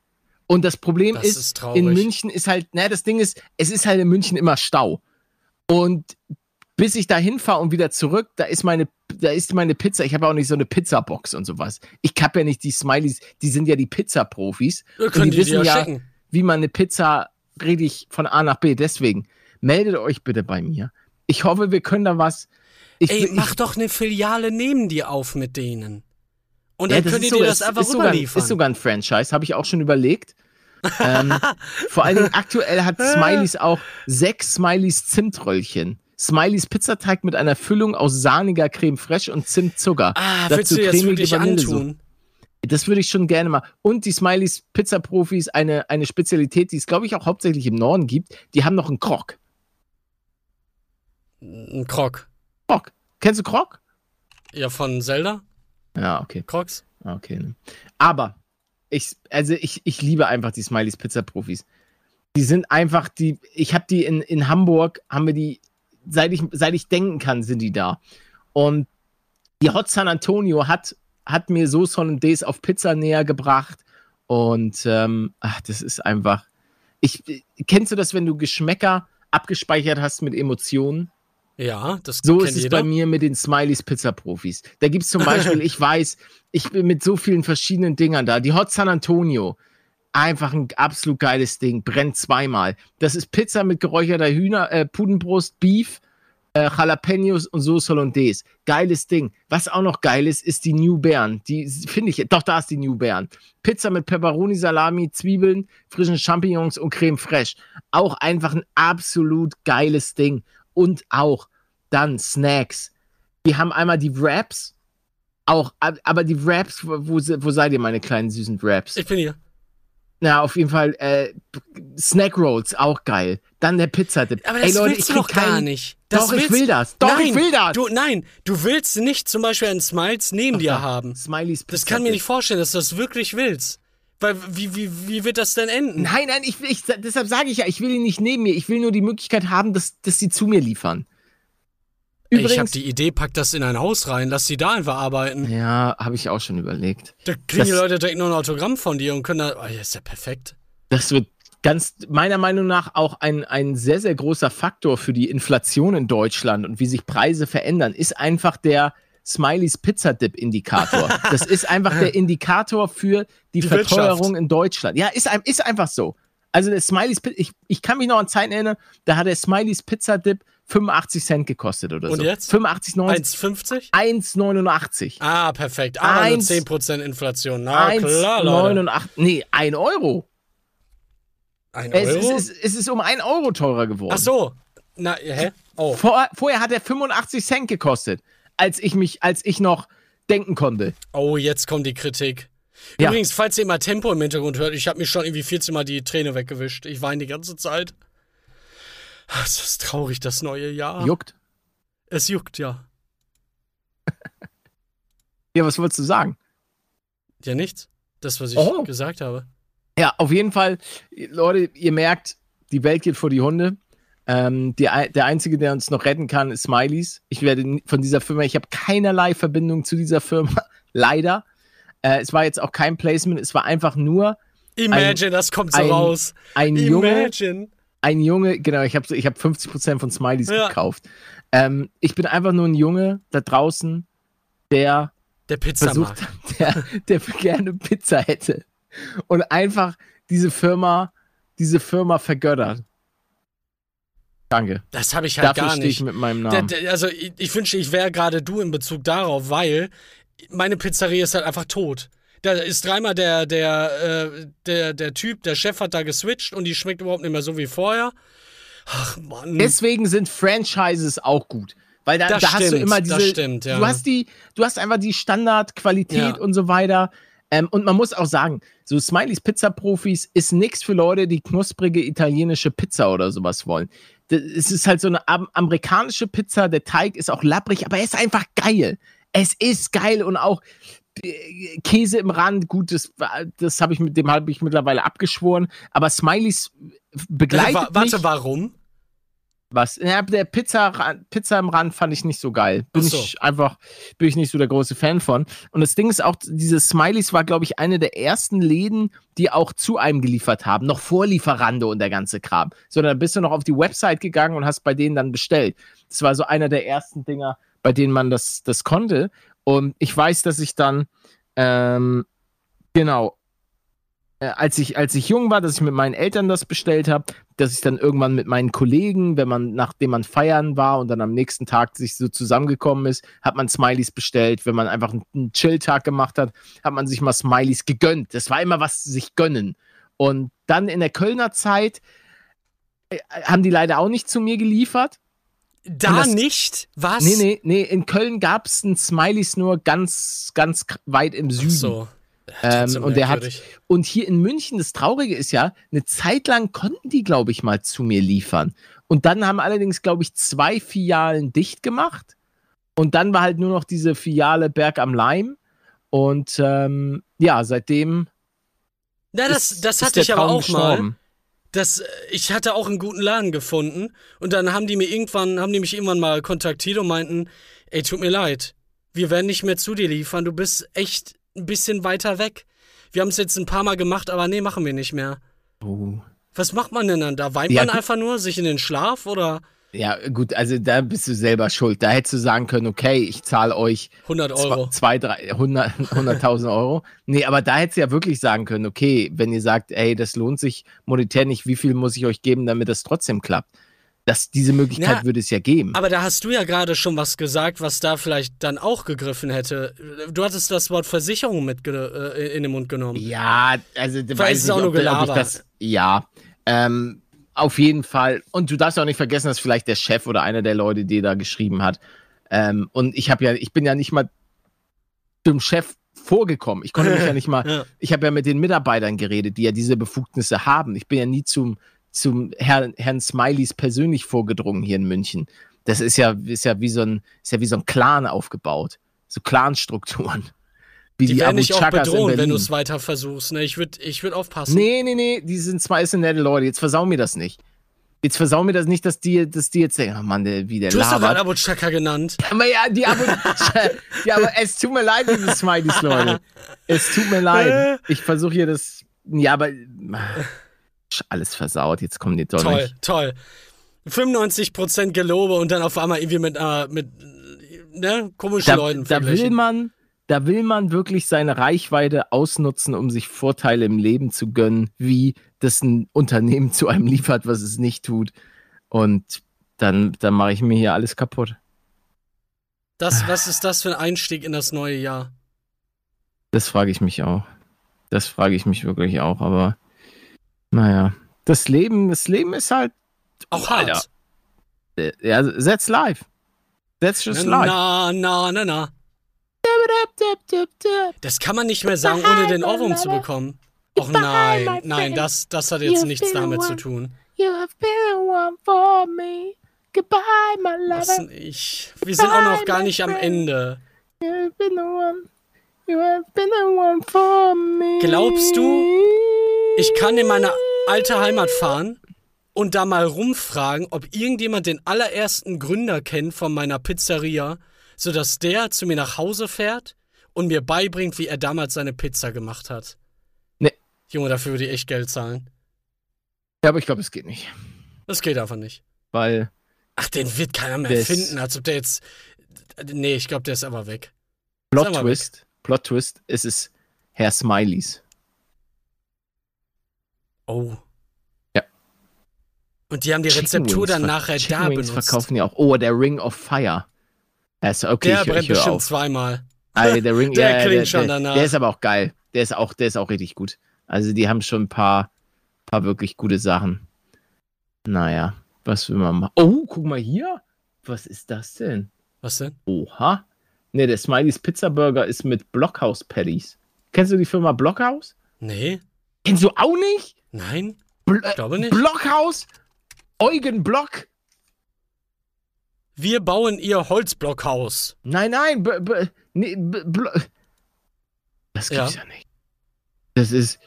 Und das Problem
Das
ist,
ist
in München ist halt, naja, das Ding ist, es ist halt in München immer Stau. Und bis ich da hinfahre und wieder zurück, da ist meine, da ist meine Pizza. Ich habe auch nicht so eine Pizzabox und sowas. Ich habe ja nicht die Smileys, die sind ja die Pizza-Profis.
Wir
Und
können
die
die
wissen ja,
schicken.
wie man eine Pizza richtig von A nach B. Deswegen meldet euch bitte bei mir. Ich hoffe, wir können da was. Ich,
Ey,
ich,
mach doch eine Filiale neben dir auf mit denen. Und
ja,
dann
das
könnt ihr dir
sogar-
das einfach
ist sogar,
rüberliefern.
ist sogar ein Franchise, habe ich auch schon überlegt. ähm, vor allen Dingen aktuell hat Smileys auch sechs Smileys Zimtröllchen. Smileys Pizzateig mit einer Füllung aus sahniger Creme fraiche und Zimtzucker.
ah,
Dazu
willst du das wirklich antun?
Das würde ich schon gerne mal. Und die Smileys Pizza-Profis, eine, eine Spezialität, die es, glaube ich, auch hauptsächlich im Norden gibt, die haben noch einen Krog.
Ein Krog.
Krog. Kennst du Krog?
Ja, von Zelda?
Ja, okay.
Crocs?
Okay. Ne. Aber ich, also ich, ich liebe einfach die Smileys Pizza-Profis. Die sind einfach die, ich habe die in, in Hamburg, haben wir die, seit ich, seit ich denken kann, sind die da. Und die Hot San Antonio hat, hat mir Sauce Hollandaise auf Pizza näher gebracht. Und ähm, ach, das ist einfach. Ich, kennst du das, wenn du Geschmäcker abgespeichert hast mit Emotionen?
Ja, das
So ist es
jeder.
bei mir mit den Smileys Pizza Profis. Da gibt es zum Beispiel, ich weiß, ich bin mit so vielen verschiedenen Dingern da. Die Hot San Antonio, einfach ein absolut geiles Ding, brennt zweimal. Das ist Pizza mit geräucherter Hühner, äh, Pudenbrust, Beef, äh, Jalapenos und Sauce Hollandaise. Geiles Ding. Was auch noch geil ist, ist die New Bern. Die finde ich, doch da ist die New Bern. Pizza mit Pepperoni, Salami, Zwiebeln, frischen Champignons und Creme fraiche. Auch einfach ein absolut geiles Ding. Und auch dann Snacks. Die haben einmal die Wraps. Auch, ab- aber die Wraps, wo, wo seid ihr, meine kleinen süßen Wraps?
Ich bin hier.
Na, auf jeden Fall, äh, Snack Rolls, auch geil. Dann der Pizzadip.
Aber das
Ey, Leute,
willst
ich
du doch gar
keinen-
nicht. Das
Doch, ich
willst-
will das. Doch,
nein,
ich will das.
Du, nein, du willst nicht zum Beispiel einen Smiles neben dir haben.
Smileys
Das kann mir nicht vorstellen, dass du das wirklich willst. Weil, wie, wie, wie wird das denn enden?
Nein, nein, ich, ich, deshalb sage ich ja, ich will ihn nicht neben mir. Ich will nur die Möglichkeit haben, dass, dass sie zu mir liefern.
Ey, ich habe
Übrigens,
die Idee, pack das in ein Haus rein, lass die da einfach arbeiten.
ja, habe ich auch schon überlegt.
Da kriegen die
Das-
Leute direkt noch ein Autogramm von dir und können da. Oh, ja, ist ja perfekt.
Das wird ganz, meiner Meinung nach, auch ein, ein sehr, sehr großer Faktor für die Inflation in Deutschland und wie sich Preise verändern, ist einfach der Smileys Pizza Dip Indikator. Das ist einfach der Indikator für die,
Die
Verteuerung in Deutschland. Ja, ist, ist einfach so. Also der Smileys Pi- ich, ich kann mich noch an Zeiten erinnern, da hat der Smileys Pizza Dip 85 Cent gekostet oder
Und
so.
jetzt?
85, 90,
1,50?
1,89.
Ah, perfekt. Aber nur
Eins-
10% Inflation. Na klar, Leute.
1,89. Nee, 1 Euro.
Ein
Es
Euro?
ist, es, es ist um 1 Euro teurer geworden.
Ach so. Na, hä? Oh.
Vor, vorher hat er 85 Cent gekostet, als ich mich, als ich noch denken konnte.
Oh, jetzt kommt die Kritik.
Ja.
Übrigens, falls ihr immer Tempo im Hintergrund hört, ich habe mir schon irgendwie 14 Mal die Träne weggewischt. Ich weine die ganze Zeit. Es ist traurig, das neue Jahr.
Juckt.
Es juckt, ja.
Ja, was wolltest du sagen?
Ja, nichts. Das, was ich
Oh.
gesagt habe.
Ja, auf jeden Fall, Leute, ihr merkt, die Welt geht vor die Hunde. Ähm, die, der Einzige, der uns noch retten kann, ist Smileys. Ich werde von dieser Firma, ich habe keinerlei Verbindung zu dieser Firma, leider. Äh, es war jetzt auch kein Placement, es war einfach nur
Imagine, das kommt so
ein-
raus.
ein Junge,
Imagine.
Ein Junge, genau, ich habe ich hab 50% von Smileys
Ja.
gekauft. Ähm, ich bin einfach nur ein Junge da draußen, der
Der Pizzamarkt.
versucht, der, der gerne Pizza hätte. Und einfach diese Firma, diese Firma vergöttert. Danke.
Das habe ich halt
Dafür
gar
stehe ich
nicht.
mit meinem
Der,
Namen.
der, also, ich, ich wünschte, ich wäre gerade du in Bezug darauf, weil meine Pizzeria ist halt einfach tot. Da ist dreimal der, der, äh, der, der Typ, der Chef hat da geswitcht und die schmeckt überhaupt nicht mehr so wie vorher. Ach, Mann.
Deswegen sind Franchises auch gut. Weil da,
Das
da hast du
stimmt,
immer diese.
das stimmt, ja.
Du hast die, du hast einfach die Standardqualität
Ja.
und so weiter. Ähm, und man muss auch sagen, so Smileys Pizza Profis ist nichts für Leute, die knusprige italienische Pizza oder sowas wollen. Das, es ist halt so eine am amerikanische Pizza, der Teig ist auch labbrig, aber er ist einfach geil. Es ist geil und auch Käse im Rand, gut, das, das habe ich mit dem habe ich mittlerweile abgeschworen, aber Smileys begleitet
Wa- warte,
mich.
warum?
Was? Ja, der Pizza, Pizza im Rand fand ich nicht so geil. Bin
so.
ich einfach, bin ich nicht so der große Fan von. Und das Ding ist auch, diese Smileys war, glaube ich, eine der ersten Läden, die auch zu einem geliefert haben. Noch vor Lieferando und der ganze Kram. Sondern da bist du noch auf die Website gegangen und hast bei denen dann bestellt. Das war so einer der ersten Dinger, bei denen man das, das konnte. Und ich weiß, dass ich dann, ähm, genau, äh, als ich, als ich jung war, dass ich mit meinen Eltern das bestellt habe, dass ich dann irgendwann mit meinen Kollegen, wenn man, nachdem man feiern war und dann am nächsten Tag sich so zusammengekommen ist, hat man Smileys bestellt. Wenn man einfach einen, einen Chill-Tag gemacht hat, hat man sich mal Smileys gegönnt. Das war immer was sich gönnen. Und dann in der Kölner Zeit äh, haben die leider auch nicht zu mir geliefert.
Da
das-
nicht? Was?
Nee, nee, nee, in Köln gab es einen Smileys nur ganz, ganz weit im Süden.
So.
Ähm, und der hat und hier in München, das Traurige ist ja, eine Zeit lang konnten die, glaube ich, mal zu mir liefern. Und dann haben allerdings, glaube ich, zwei Filialen dicht gemacht. Und dann war halt nur noch diese Filiale Berg am Leim. Und ähm, ja, seitdem.
Na, das,
ist-
das hatte ich aber auch mal.
gestorben.
Das, äh, ich hatte auch einen guten Laden gefunden und dann haben die mir irgendwann, haben die mich irgendwann mal kontaktiert und meinten, ey, tut mir leid, wir werden nicht mehr zu dir liefern, du bist echt ein bisschen weiter weg. Wir haben es jetzt ein paar Mal gemacht, aber nee, machen wir nicht mehr.
Oh.
Was macht man denn dann da? Weint
Ja,
man einfach nur, sich in den Schlaf oder
Ja, gut, also da bist du selber schuld. Da hättest du sagen können, okay, ich zahle euch
100 Euro?
zwei, drei, 100 100.000 Euro. Nee, aber da hättest du ja wirklich sagen können, okay, wenn ihr sagt, ey, das lohnt sich monetär nicht, wie viel muss ich euch geben, damit das trotzdem klappt? Das, diese Möglichkeit
Ja,
würde es ja geben.
Aber da hast du ja gerade schon was gesagt, was da vielleicht dann auch gegriffen hätte. Du hattest das Wort Versicherung mit äh, in den Mund genommen.
Ja, also weiß
ist es
nicht,
auch nur
ob, ob ich
Gelaber.
das. Ja, ähm, auf jeden Fall. Und du darfst auch nicht vergessen, dass vielleicht der Chef oder einer der Leute, die da geschrieben hat. Ähm, und ich habe ja, ich bin ja nicht mal zum Chef vorgekommen. Ich konnte mich ja nicht mal.
Ja.
Ich habe ja mit den Mitarbeitern geredet, die ja diese Befugnisse haben. Ich bin ja nie zum zum Herrn, Herrn Smileys persönlich vorgedrungen hier in München. Das ist ja, ist ja wie so ein, ist ja wie so ein Clan aufgebaut. So Clanstrukturen. Wie
Die werden dich auch bedrohen, wenn du es weiter versuchst. Ne? Ich würde ich würd aufpassen.
Nee, nee, nee, die sind zwei ist nette Leute. Jetzt versau mir das nicht. Jetzt versau mir das nicht, dass die, dass die jetzt denken, oh Mann, der, wie der
Du hast doch gerade
labert.
Abu Chaka genannt.
Aber ja, die Abo, ja, aber es tut mir leid, liebe Smileys, Leute. Es tut mir leid. Ich versuche hier das, ja, aber alles versaut. Jetzt kommen die doch
Toll,
nicht.
toll. 95% Gelobe und dann auf einmal irgendwie mit, äh, mit ne, komischen
Da,
Leuten
da will man, da will man wirklich seine Reichweite ausnutzen, um sich Vorteile im Leben zu gönnen, wie das ein Unternehmen zu einem liefert, was es nicht tut. Und dann, dann mache ich mir hier alles kaputt.
Das, was ist das für ein Einstieg in das neue Jahr?
Das frage ich mich auch. Das frage ich mich wirklich auch, aber naja. Das Leben, das Leben ist halt,
Auch
Alter.
hart.
äh, ja, that's life. That's just life.
Na, na, na, na. Das kann man nicht mehr sagen, ohne den Ohrwurm zu bekommen. Och nein, nein, das, das hat jetzt nichts damit zu tun.
You have been one for me. Goodbye, my
Was denn ich? Wir sind auch noch gar nicht am Ende.
You've been the one. You have been the one for me.
Glaubst du, Ich kann in meine alte Heimat fahren und da mal rumfragen, ob irgendjemand den allerersten Gründer kennt von meiner Pizzeria, sodass der zu mir nach Hause fährt und mir beibringt, wie er damals seine Pizza gemacht hat.
Nee.
Junge, dafür würde ich echt Geld zahlen.
Ja, aber ich glaube, es geht nicht.
Das geht einfach nicht.
Weil
Ach, den wird keiner mehr finden, als ob der jetzt. Nee, ich glaube, der ist aber weg.
Plot Twist, Plot Twist, es ist Herr Smileys.
Oh.
Ja.
Und die haben die
Chicken
Rezeptur
Wings
dann nachher da benutzt.
verkaufen die auch. Oh, der Ring of Fire. Also, okay,
der
ich,
brennt
ich
bestimmt
auf.
zweimal.
Ah, der Ring,
Der
ja,
klingt
der,
schon
der,
danach.
Der ist aber auch geil. Der ist auch, der ist auch richtig gut. Also die haben schon ein paar, paar wirklich gute Sachen. Naja, was will man machen? Oh, guck mal hier. Was ist das denn?
Was denn?
Oha. Ne, der Smileys Pizza Burger ist mit Blockhouse Patties. Kennst du die Firma Blockhouse?
Nee?
Kennst du auch nicht?
Nein?
Bl äh,
glaube nicht.
Blockhaus? Eugen Block?
Wir bauen ihr Holzblockhaus.
Nein, nein. B b nee, b das gibt's ja.
Ja.
nicht. Das ist.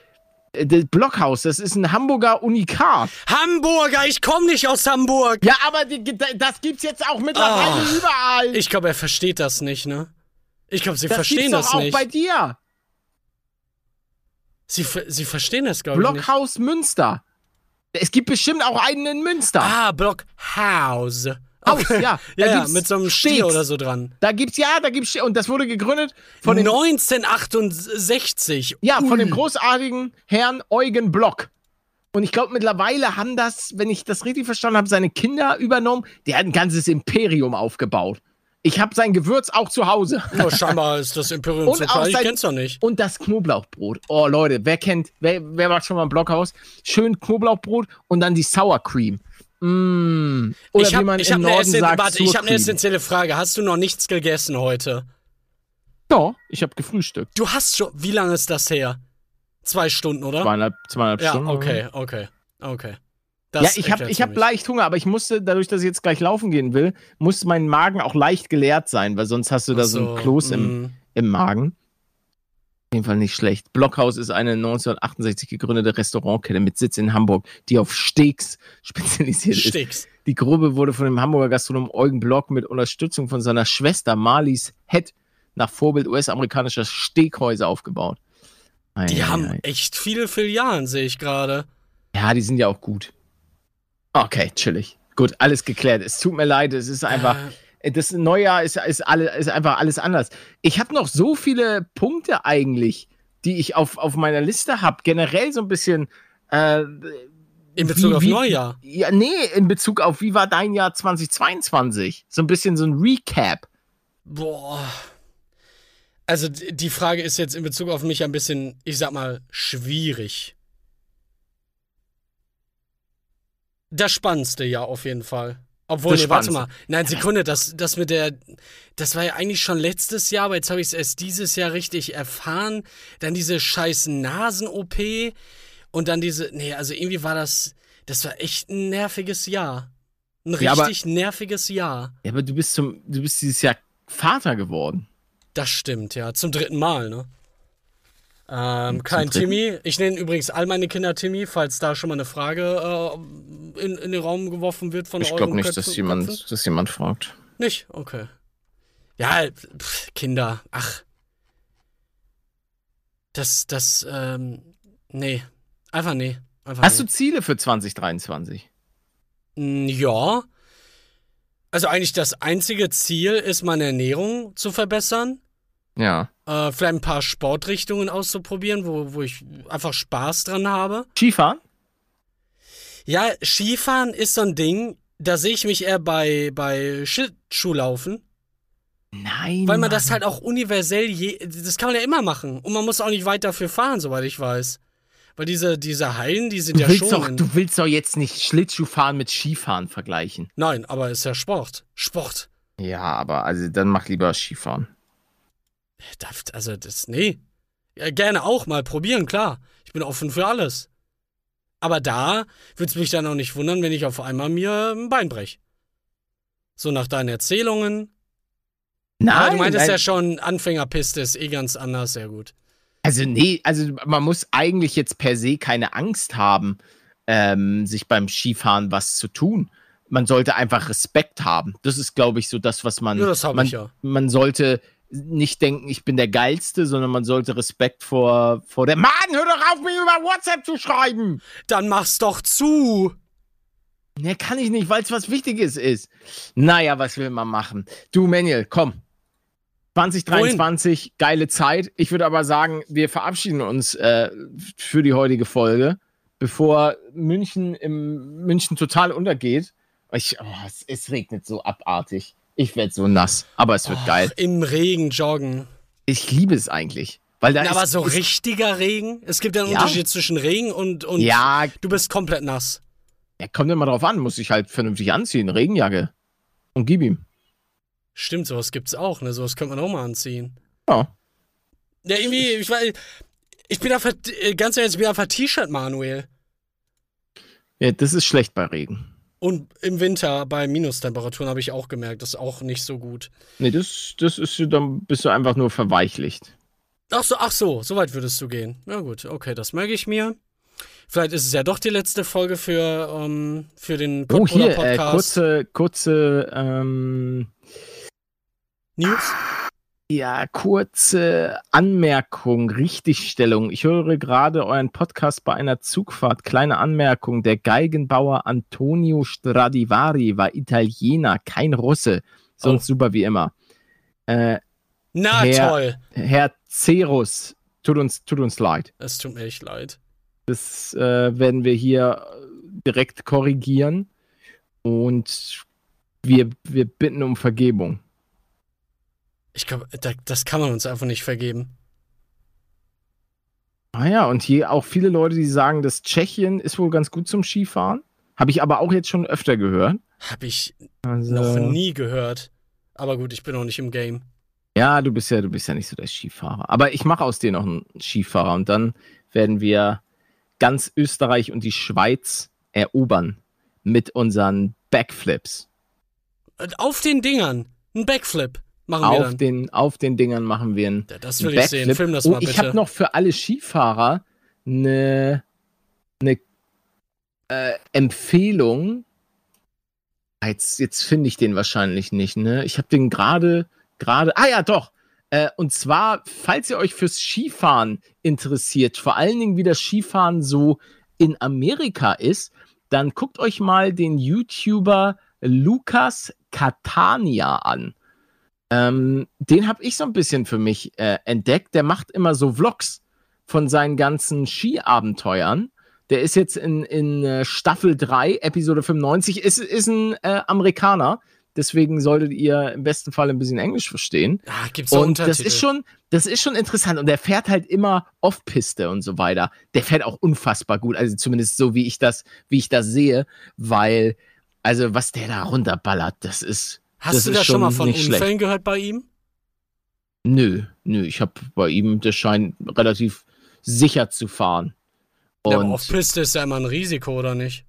äh, Das Blockhaus, das ist ein Hamburger Unikat.
Hamburger, ich komme nicht aus Hamburg.
Ja, aber die, das gibt's jetzt auch mittlerweile
Ah.
überall.
Ich glaube, er versteht das nicht, ne? Ich glaube, sie
das
verstehen
gibt's
das
doch auch
nicht.
bei dir.
Sie, sie verstehen das, glaube ich.
Blockhaus Münster. Es gibt bestimmt auch einen in Münster.
Ah, Blockhaus.
Haus, ja.
Ja,
Da
ja,
gibt's
mit so einem Stier
Steaks.
oder so dran.
Da gibt's, ja, da gibt's, und das wurde gegründet von dem,
1968.
ja, von dem großartigen Herrn Eugen Block. Und ich glaube, mittlerweile haben das, wenn ich das richtig verstanden habe, seine Kinder übernommen. Der hat ein ganzes Imperium aufgebaut. Ich habe sein Gewürz auch zu Hause.
Oh, scheinbar ist das Imperium
Und auch
klein, ich kenn's doch nicht.
Und das Knoblauchbrot. Oh, Leute, wer kennt, wer, wer war schon mal im Blockhaus? Schön Knoblauchbrot und dann die Sour Cream. Mmh. Oder
ich
wie
habe
man
ich
im
hab eine,
Norden
essen,
sagt,
warte, ich hab eine essentielle Frage. Hast du noch nichts gegessen heute?
Ja, ich habe gefrühstückt.
Du hast schon. Wie lange ist das her? Zwei Stunden, oder?
Zweieinhalb, zweieinhalb
ja,
Stunden.
okay, okay, okay.
ja,
Das
ich habe
erklärt's
ich
für
hab leicht Hunger, aber ich musste, dadurch, dass ich jetzt gleich laufen gehen will, muss mein Magen auch leicht geleert sein, weil sonst hast du da so,
Ach
ein Kloß im,
mm.
im Magen. Jeden Fall nicht schlecht. Blockhaus ist eine 1968 gegründete Restaurantkette mit Sitz in Hamburg, die auf Steaks spezialisiert ist.
Sticks.
Die Gruppe wurde von dem Hamburger Gastronom Eugen Block mit Unterstützung von seiner Schwester Marlies Head nach Vorbild US-amerikanischer Steakhäuser aufgebaut. Ei,
Die
ei,
haben
ei.
echt viele Filialen, sehe ich gerade.
Ja, die sind ja auch gut. Okay, chillig. Gut, alles geklärt. Es tut mir leid, es ist einfach.
Äh,
Das Neujahr ist, ist, alle, ist einfach alles anders. Ich habe noch so viele Punkte eigentlich, die ich auf, auf meiner Liste habe. Generell so ein bisschen. Äh,
in Bezug
wie-
auf
wie-
Neujahr.
Ja, nee, in Bezug auf wie war dein Jahr 2022? So ein bisschen so ein Recap.
Boah. Also die Frage ist jetzt in Bezug auf mich ein bisschen, ich sag mal, schwierig. Das spannendste Jahr auf jeden Fall. Obwohl, nee, warte mal. Nein, Sekunde, das, das mit der. Das war ja eigentlich schon letztes Jahr, aber jetzt habe ich es erst dieses Jahr richtig erfahren. Dann diese scheiß Nasen-OP und dann diese. Nee, also irgendwie war das. Das war echt ein nerviges Jahr. Ein
Ja, aber-
richtig nerviges Jahr.
Ja, aber du bist zum, du bist dieses Jahr Vater geworden.
Das stimmt, ja. Zum dritten Mal, ne? Ähm, kein? Timmy. Ich nenne übrigens all meine Kinder Timmy, falls da schon mal eine Frage äh, in, in den Raum geworfen wird von
Ich glaube nicht,
Köpfen-
dass
Köpfen.
jemand, dass jemand fragt.
Nicht? Okay. Ja, pff, Kinder, ach. Das, das, ähm, nee. Einfach nee. Einfach
Hast du
nee.
Ziele für 2023?
Mm, Ja. Also eigentlich das einzige Ziel ist, meine Ernährung zu verbessern.
Ja.
Äh, vielleicht ein paar Sportrichtungen auszuprobieren, wo, wo ich einfach Spaß dran habe.
Skifahren?
Ja, Skifahren ist so ein Ding, da sehe ich mich eher bei, bei Schlittschuhlaufen,
Nein.
weil man das
Mann.
halt auch universell, je, das kann man ja immer machen. Und man muss auch nicht weit dafür fahren, soweit ich weiß. Weil diese, diese Hallen, die sind
Du
ja
willst,
schon.
doch, du willst doch jetzt nicht Schlittschuhfahren mit Skifahren vergleichen.
Nein, aber ist ja Sport. Sport.
Ja, aber also dann mach lieber Skifahren.
Darf- Also, das, nee. Ja, gerne auch mal probieren, klar. Ich bin offen für alles. Aber da würde es mich dann auch nicht wundern, wenn ich auf einmal mir ein Bein brech. So nach deinen Erzählungen.
Nein,
Aber du meintest
nein.
ja schon, Anfängerpiste ist eh ganz anders, sehr gut.
Also nee, also man muss eigentlich jetzt per se keine Angst haben, ähm, sich beim Skifahren was zu tun. Man sollte einfach Respekt haben. Das ist, glaube ich, so das, was man.
Ja, das hab
man,
ich ja.
Man sollte nicht denken, ich bin der Geilste, sondern man sollte Respekt vor, vor der. Mann, hör doch auf, mir über WhatsApp zu schreiben!
Dann mach's doch zu!
Ne, kann ich nicht, weil es was Wichtiges ist. Naja, was will man machen? Du, Manuel, komm. 2023, geile Zeit. Ich würde aber sagen, wir verabschieden uns äh, für die heutige Folge, bevor München im München total untergeht. Ich, oh, es, es regnet so abartig. Ich werde so nass, aber es wird
Och,
geil.
Im Regen joggen.
Ich liebe es eigentlich. Weil da
Na,
ist,
aber so richtiger Regen? Es gibt ja einen
Ja.
Unterschied zwischen Regen und, und
Ja,
du bist komplett nass.
ja, kommt immer drauf an, muss ich halt vernünftig anziehen. Regenjacke. Und gib ihm.
Stimmt, sowas gibt's auch, ne? Sowas könnte man auch mal anziehen.
Ja.
Ja, irgendwie, ich weiß, ich bin einfach, äh, ganz ehrlich, ich bin einfach T-Shirt, Manuel.
ja, das ist schlecht bei Regen.
Und im Winter bei Minustemperaturen habe ich auch gemerkt, das ist auch nicht so gut.
Nee, das, das ist, dann bist du einfach nur verweichlicht.
Ach so, ach so, so weit würdest du gehen. Na gut, okay, das merke ich mir. Vielleicht ist es ja doch die letzte Folge für, ähm, für den
Oh, hier, äh,
Podcast.
kurze, kurze, ähm,
News.
Ja, kurze Anmerkung, Richtigstellung. Ich höre gerade euren Podcast bei einer Zugfahrt. Kleine Anmerkung. Der Geigenbauer Antonio Stradivari war Italiener, kein Russe. Sonst oh. super wie immer.
Äh, Na
Herr,
toll.
Herr Cerus, tut uns, tut uns leid.
Es tut mir echt leid.
Das äh, werden wir hier direkt korrigieren. Und wir, wir bitten um Vergebung.
Ich glaube, das kann man uns einfach nicht vergeben.
Ah ja, und hier auch viele Leute, die sagen, dass Tschechien ist wohl ganz gut zum Skifahren. Habe ich aber auch jetzt schon öfter gehört.
Habe ich also, noch nie gehört. Aber gut, ich bin noch nicht im Game.
Ja, du bist ja, du bist ja nicht so der Skifahrer. Aber ich mache aus dir noch einen Skifahrer und dann werden wir ganz Österreich und die Schweiz erobern mit unseren Backflips.
Auf den Dingern. Ein Backflip. Machen
auf
wir dann.
Den, auf den Dingern machen wir einen.
Ja, das will ich sehen. Film das oh, mal bitte.
Ich habe noch für alle Skifahrer eine, eine äh, Empfehlung. Jetzt, jetzt finde ich den wahrscheinlich nicht, ne? Ich habe den gerade, gerade. Ah ja, doch. Äh, und zwar, falls ihr euch fürs Skifahren interessiert, vor allen Dingen wie das Skifahren so in Amerika ist, dann guckt euch mal den YouTuber Lukas Catania an. Ähm, den habe ich so ein bisschen für mich äh, entdeckt. Der macht immer so Vlogs von seinen ganzen Skiabenteuern. Der ist jetzt in, in äh, Staffel 3, Episode 95, ist, ist ein äh, Amerikaner. Deswegen solltet ihr im besten Fall ein bisschen Englisch verstehen.
Ah, gibt's und
Untertitel? das ist schon, das ist schon interessant. Und der fährt halt immer Off-Piste und so weiter. Der fährt auch unfassbar gut. Also zumindest so, wie ich das, wie ich das sehe, weil, also was der da runterballert, das ist,
Hast
das
du da schon mal von Unfällen schlecht. gehört bei ihm?
Nö, nö. Ich habe bei ihm, das scheint relativ sicher zu fahren.
Und ja, aber auf Piste ist ja immer ein Risiko, oder nicht?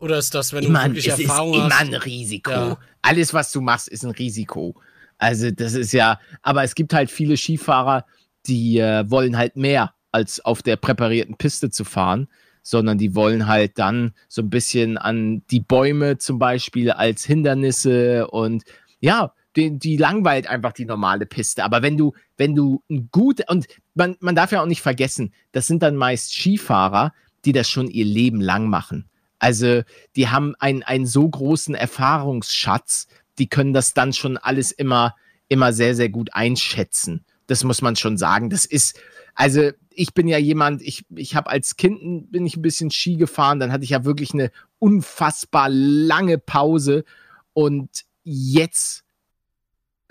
Oder ist das, wenn du immer, wirklich Erfahrung
hast?
ist
immer ein Risiko. Ja. Alles, was du machst, ist ein Risiko. Also, das ist ja, aber es gibt halt viele Skifahrer, die äh, wollen halt mehr, als auf der präparierten Piste zu fahren sondern die wollen halt dann so ein bisschen an die Bäume zum Beispiel als Hindernisse und ja, die, die langweilt einfach die normale Piste. Aber wenn du, wenn du ein gut, und man, man darf ja auch nicht vergessen, das sind dann meist Skifahrer, die das schon ihr Leben lang machen. Also die haben einen, einen so großen Erfahrungsschatz, die können das dann schon alles immer, immer sehr, sehr gut einschätzen. Das muss man schon sagen. Das ist, also ich bin ja jemand, ich, ich habe als Kind bin ich ein bisschen Ski gefahren, dann hatte ich ja wirklich eine unfassbar lange Pause und jetzt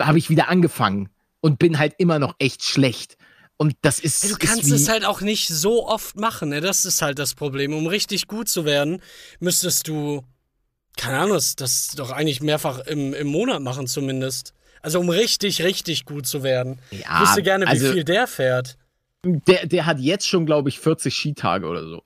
habe ich wieder angefangen und bin halt immer noch echt schlecht. Und das ist.
Du kannst
ist
es halt auch nicht so oft machen, ne? Das ist halt das Problem. Um richtig gut zu werden, müsstest du, keine Ahnung, das doch eigentlich mehrfach im, im Monat machen, zumindest. Also um richtig, richtig gut zu werden. Ja, ich wüsste gerne, wie also, viel der fährt.
Der, der hat jetzt schon, glaube ich, 40 Skitage oder so.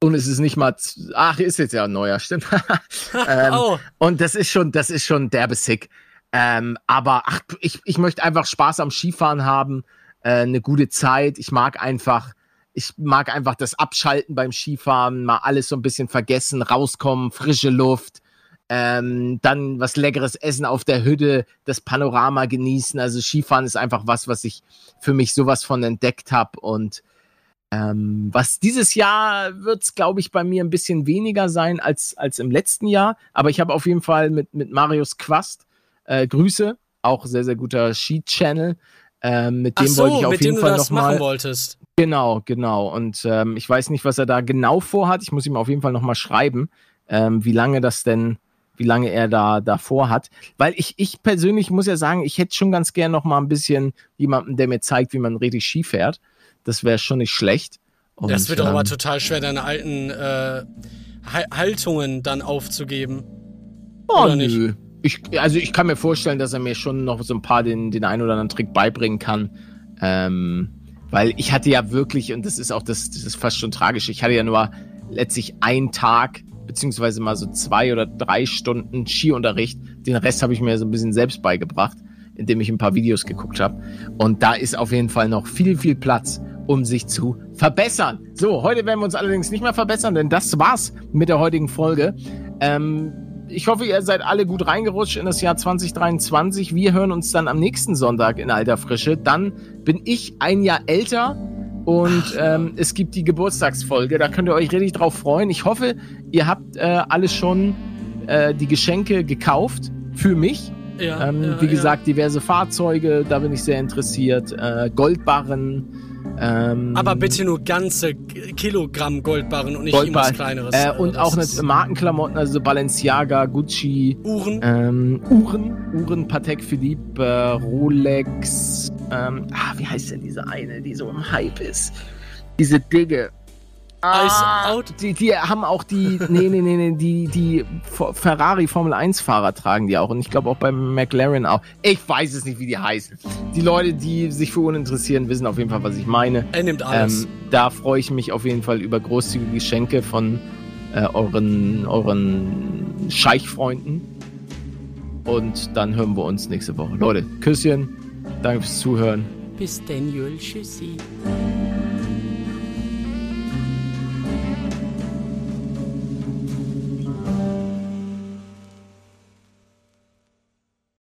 Und es ist nicht mal, ach, ist jetzt ja ein neuer, stimmt. ähm, oh. Und das ist schon, das ist schon derbe sick. Ähm, aber ach, ich, ich möchte einfach Spaß am Skifahren haben, äh, eine gute Zeit. Ich mag einfach, ich mag einfach das Abschalten beim Skifahren, mal alles so ein bisschen vergessen, rauskommen, frische Luft, ähm, dann was leckeres Essen auf der Hütte, das Panorama genießen. Also Skifahren ist einfach was, was ich für mich sowas von entdeckt habe. Und ähm, was dieses Jahr wird es, glaube ich, bei mir ein bisschen weniger sein als, als im letzten Jahr. Aber ich habe auf jeden Fall mit, mit Marius Quast äh, Grüße, auch sehr, sehr guter Ski-Channel. Ähm, mit dem so, wollte ich auf jeden Fall noch mal.
Wolltest.
Genau, genau. Und ähm, ich weiß nicht, was er da genau vorhat. Ich muss ihm auf jeden Fall noch mal schreiben, ähm, wie lange das denn wie lange er da davor hat. Weil ich, ich persönlich muss ja sagen, ich hätte schon ganz gern noch mal ein bisschen jemanden, der mir zeigt, wie man richtig Ski fährt. Das wäre schon nicht schlecht.
Und, das wird ähm, aber total schwer, deine alten äh, Haltungen dann aufzugeben.
Oh, oder nö. Nicht? Ich, also ich kann mir vorstellen, dass er mir schon noch so ein paar den, den einen oder anderen Trick beibringen kann. Ähm, weil ich hatte ja wirklich, und das ist auch das, das ist fast schon tragisch, ich hatte ja nur letztlich einen Tag beziehungsweise mal so zwei oder drei Stunden Skiunterricht. Den Rest habe ich mir so ein bisschen selbst beigebracht, indem ich ein paar Videos geguckt habe. Und da ist auf jeden Fall noch viel, viel Platz, um sich zu verbessern. So, heute werden wir uns allerdings nicht mehr verbessern, denn das war's mit der heutigen Folge. Ähm, ich hoffe, ihr seid alle gut reingerutscht in das Jahr 2023. Wir hören uns dann am nächsten Sonntag in alter Frische. Dann bin ich ein Jahr älter und ähm, es gibt die Geburtstagsfolge. Da könnt ihr euch richtig drauf freuen. Ich hoffe, ihr habt äh, alle schon äh, die Geschenke gekauft für mich. Ja, ähm, ja, wie gesagt, ja. diverse Fahrzeuge, da bin ich sehr interessiert. Äh, Goldbarren.
Ähm, Aber bitte nur ganze Kilogramm Goldbarren und nicht Goldbar irgendwas kleineres.
Äh, und auch eine Markenklamotten, also Balenciaga, Gucci.
Uhren.
Ähm, Uhren. Uhren, Patek Philippe, äh, Rolex. Ähm, ah, wie heißt denn diese eine, die so im Hype ist? Diese Digge. Ah, Out. Die, die haben auch die, nee, nee, nee, nee, die, die Ferrari Formel 1 Fahrer tragen die auch und ich glaube auch beim McLaren auch. Ich weiß es nicht, wie die heißen. Die Leute, die sich für Uhren interessieren, wissen auf jeden Fall, was ich meine.
Er nimmt alles. Ähm,
da freue ich mich auf jeden Fall über großzügige Geschenke von äh, euren, euren Scheichfreunden. Und dann hören wir uns nächste Woche. Leute, Küsschen. Danke fürs Zuhören.
Bis denn, Jül. Tschüssi.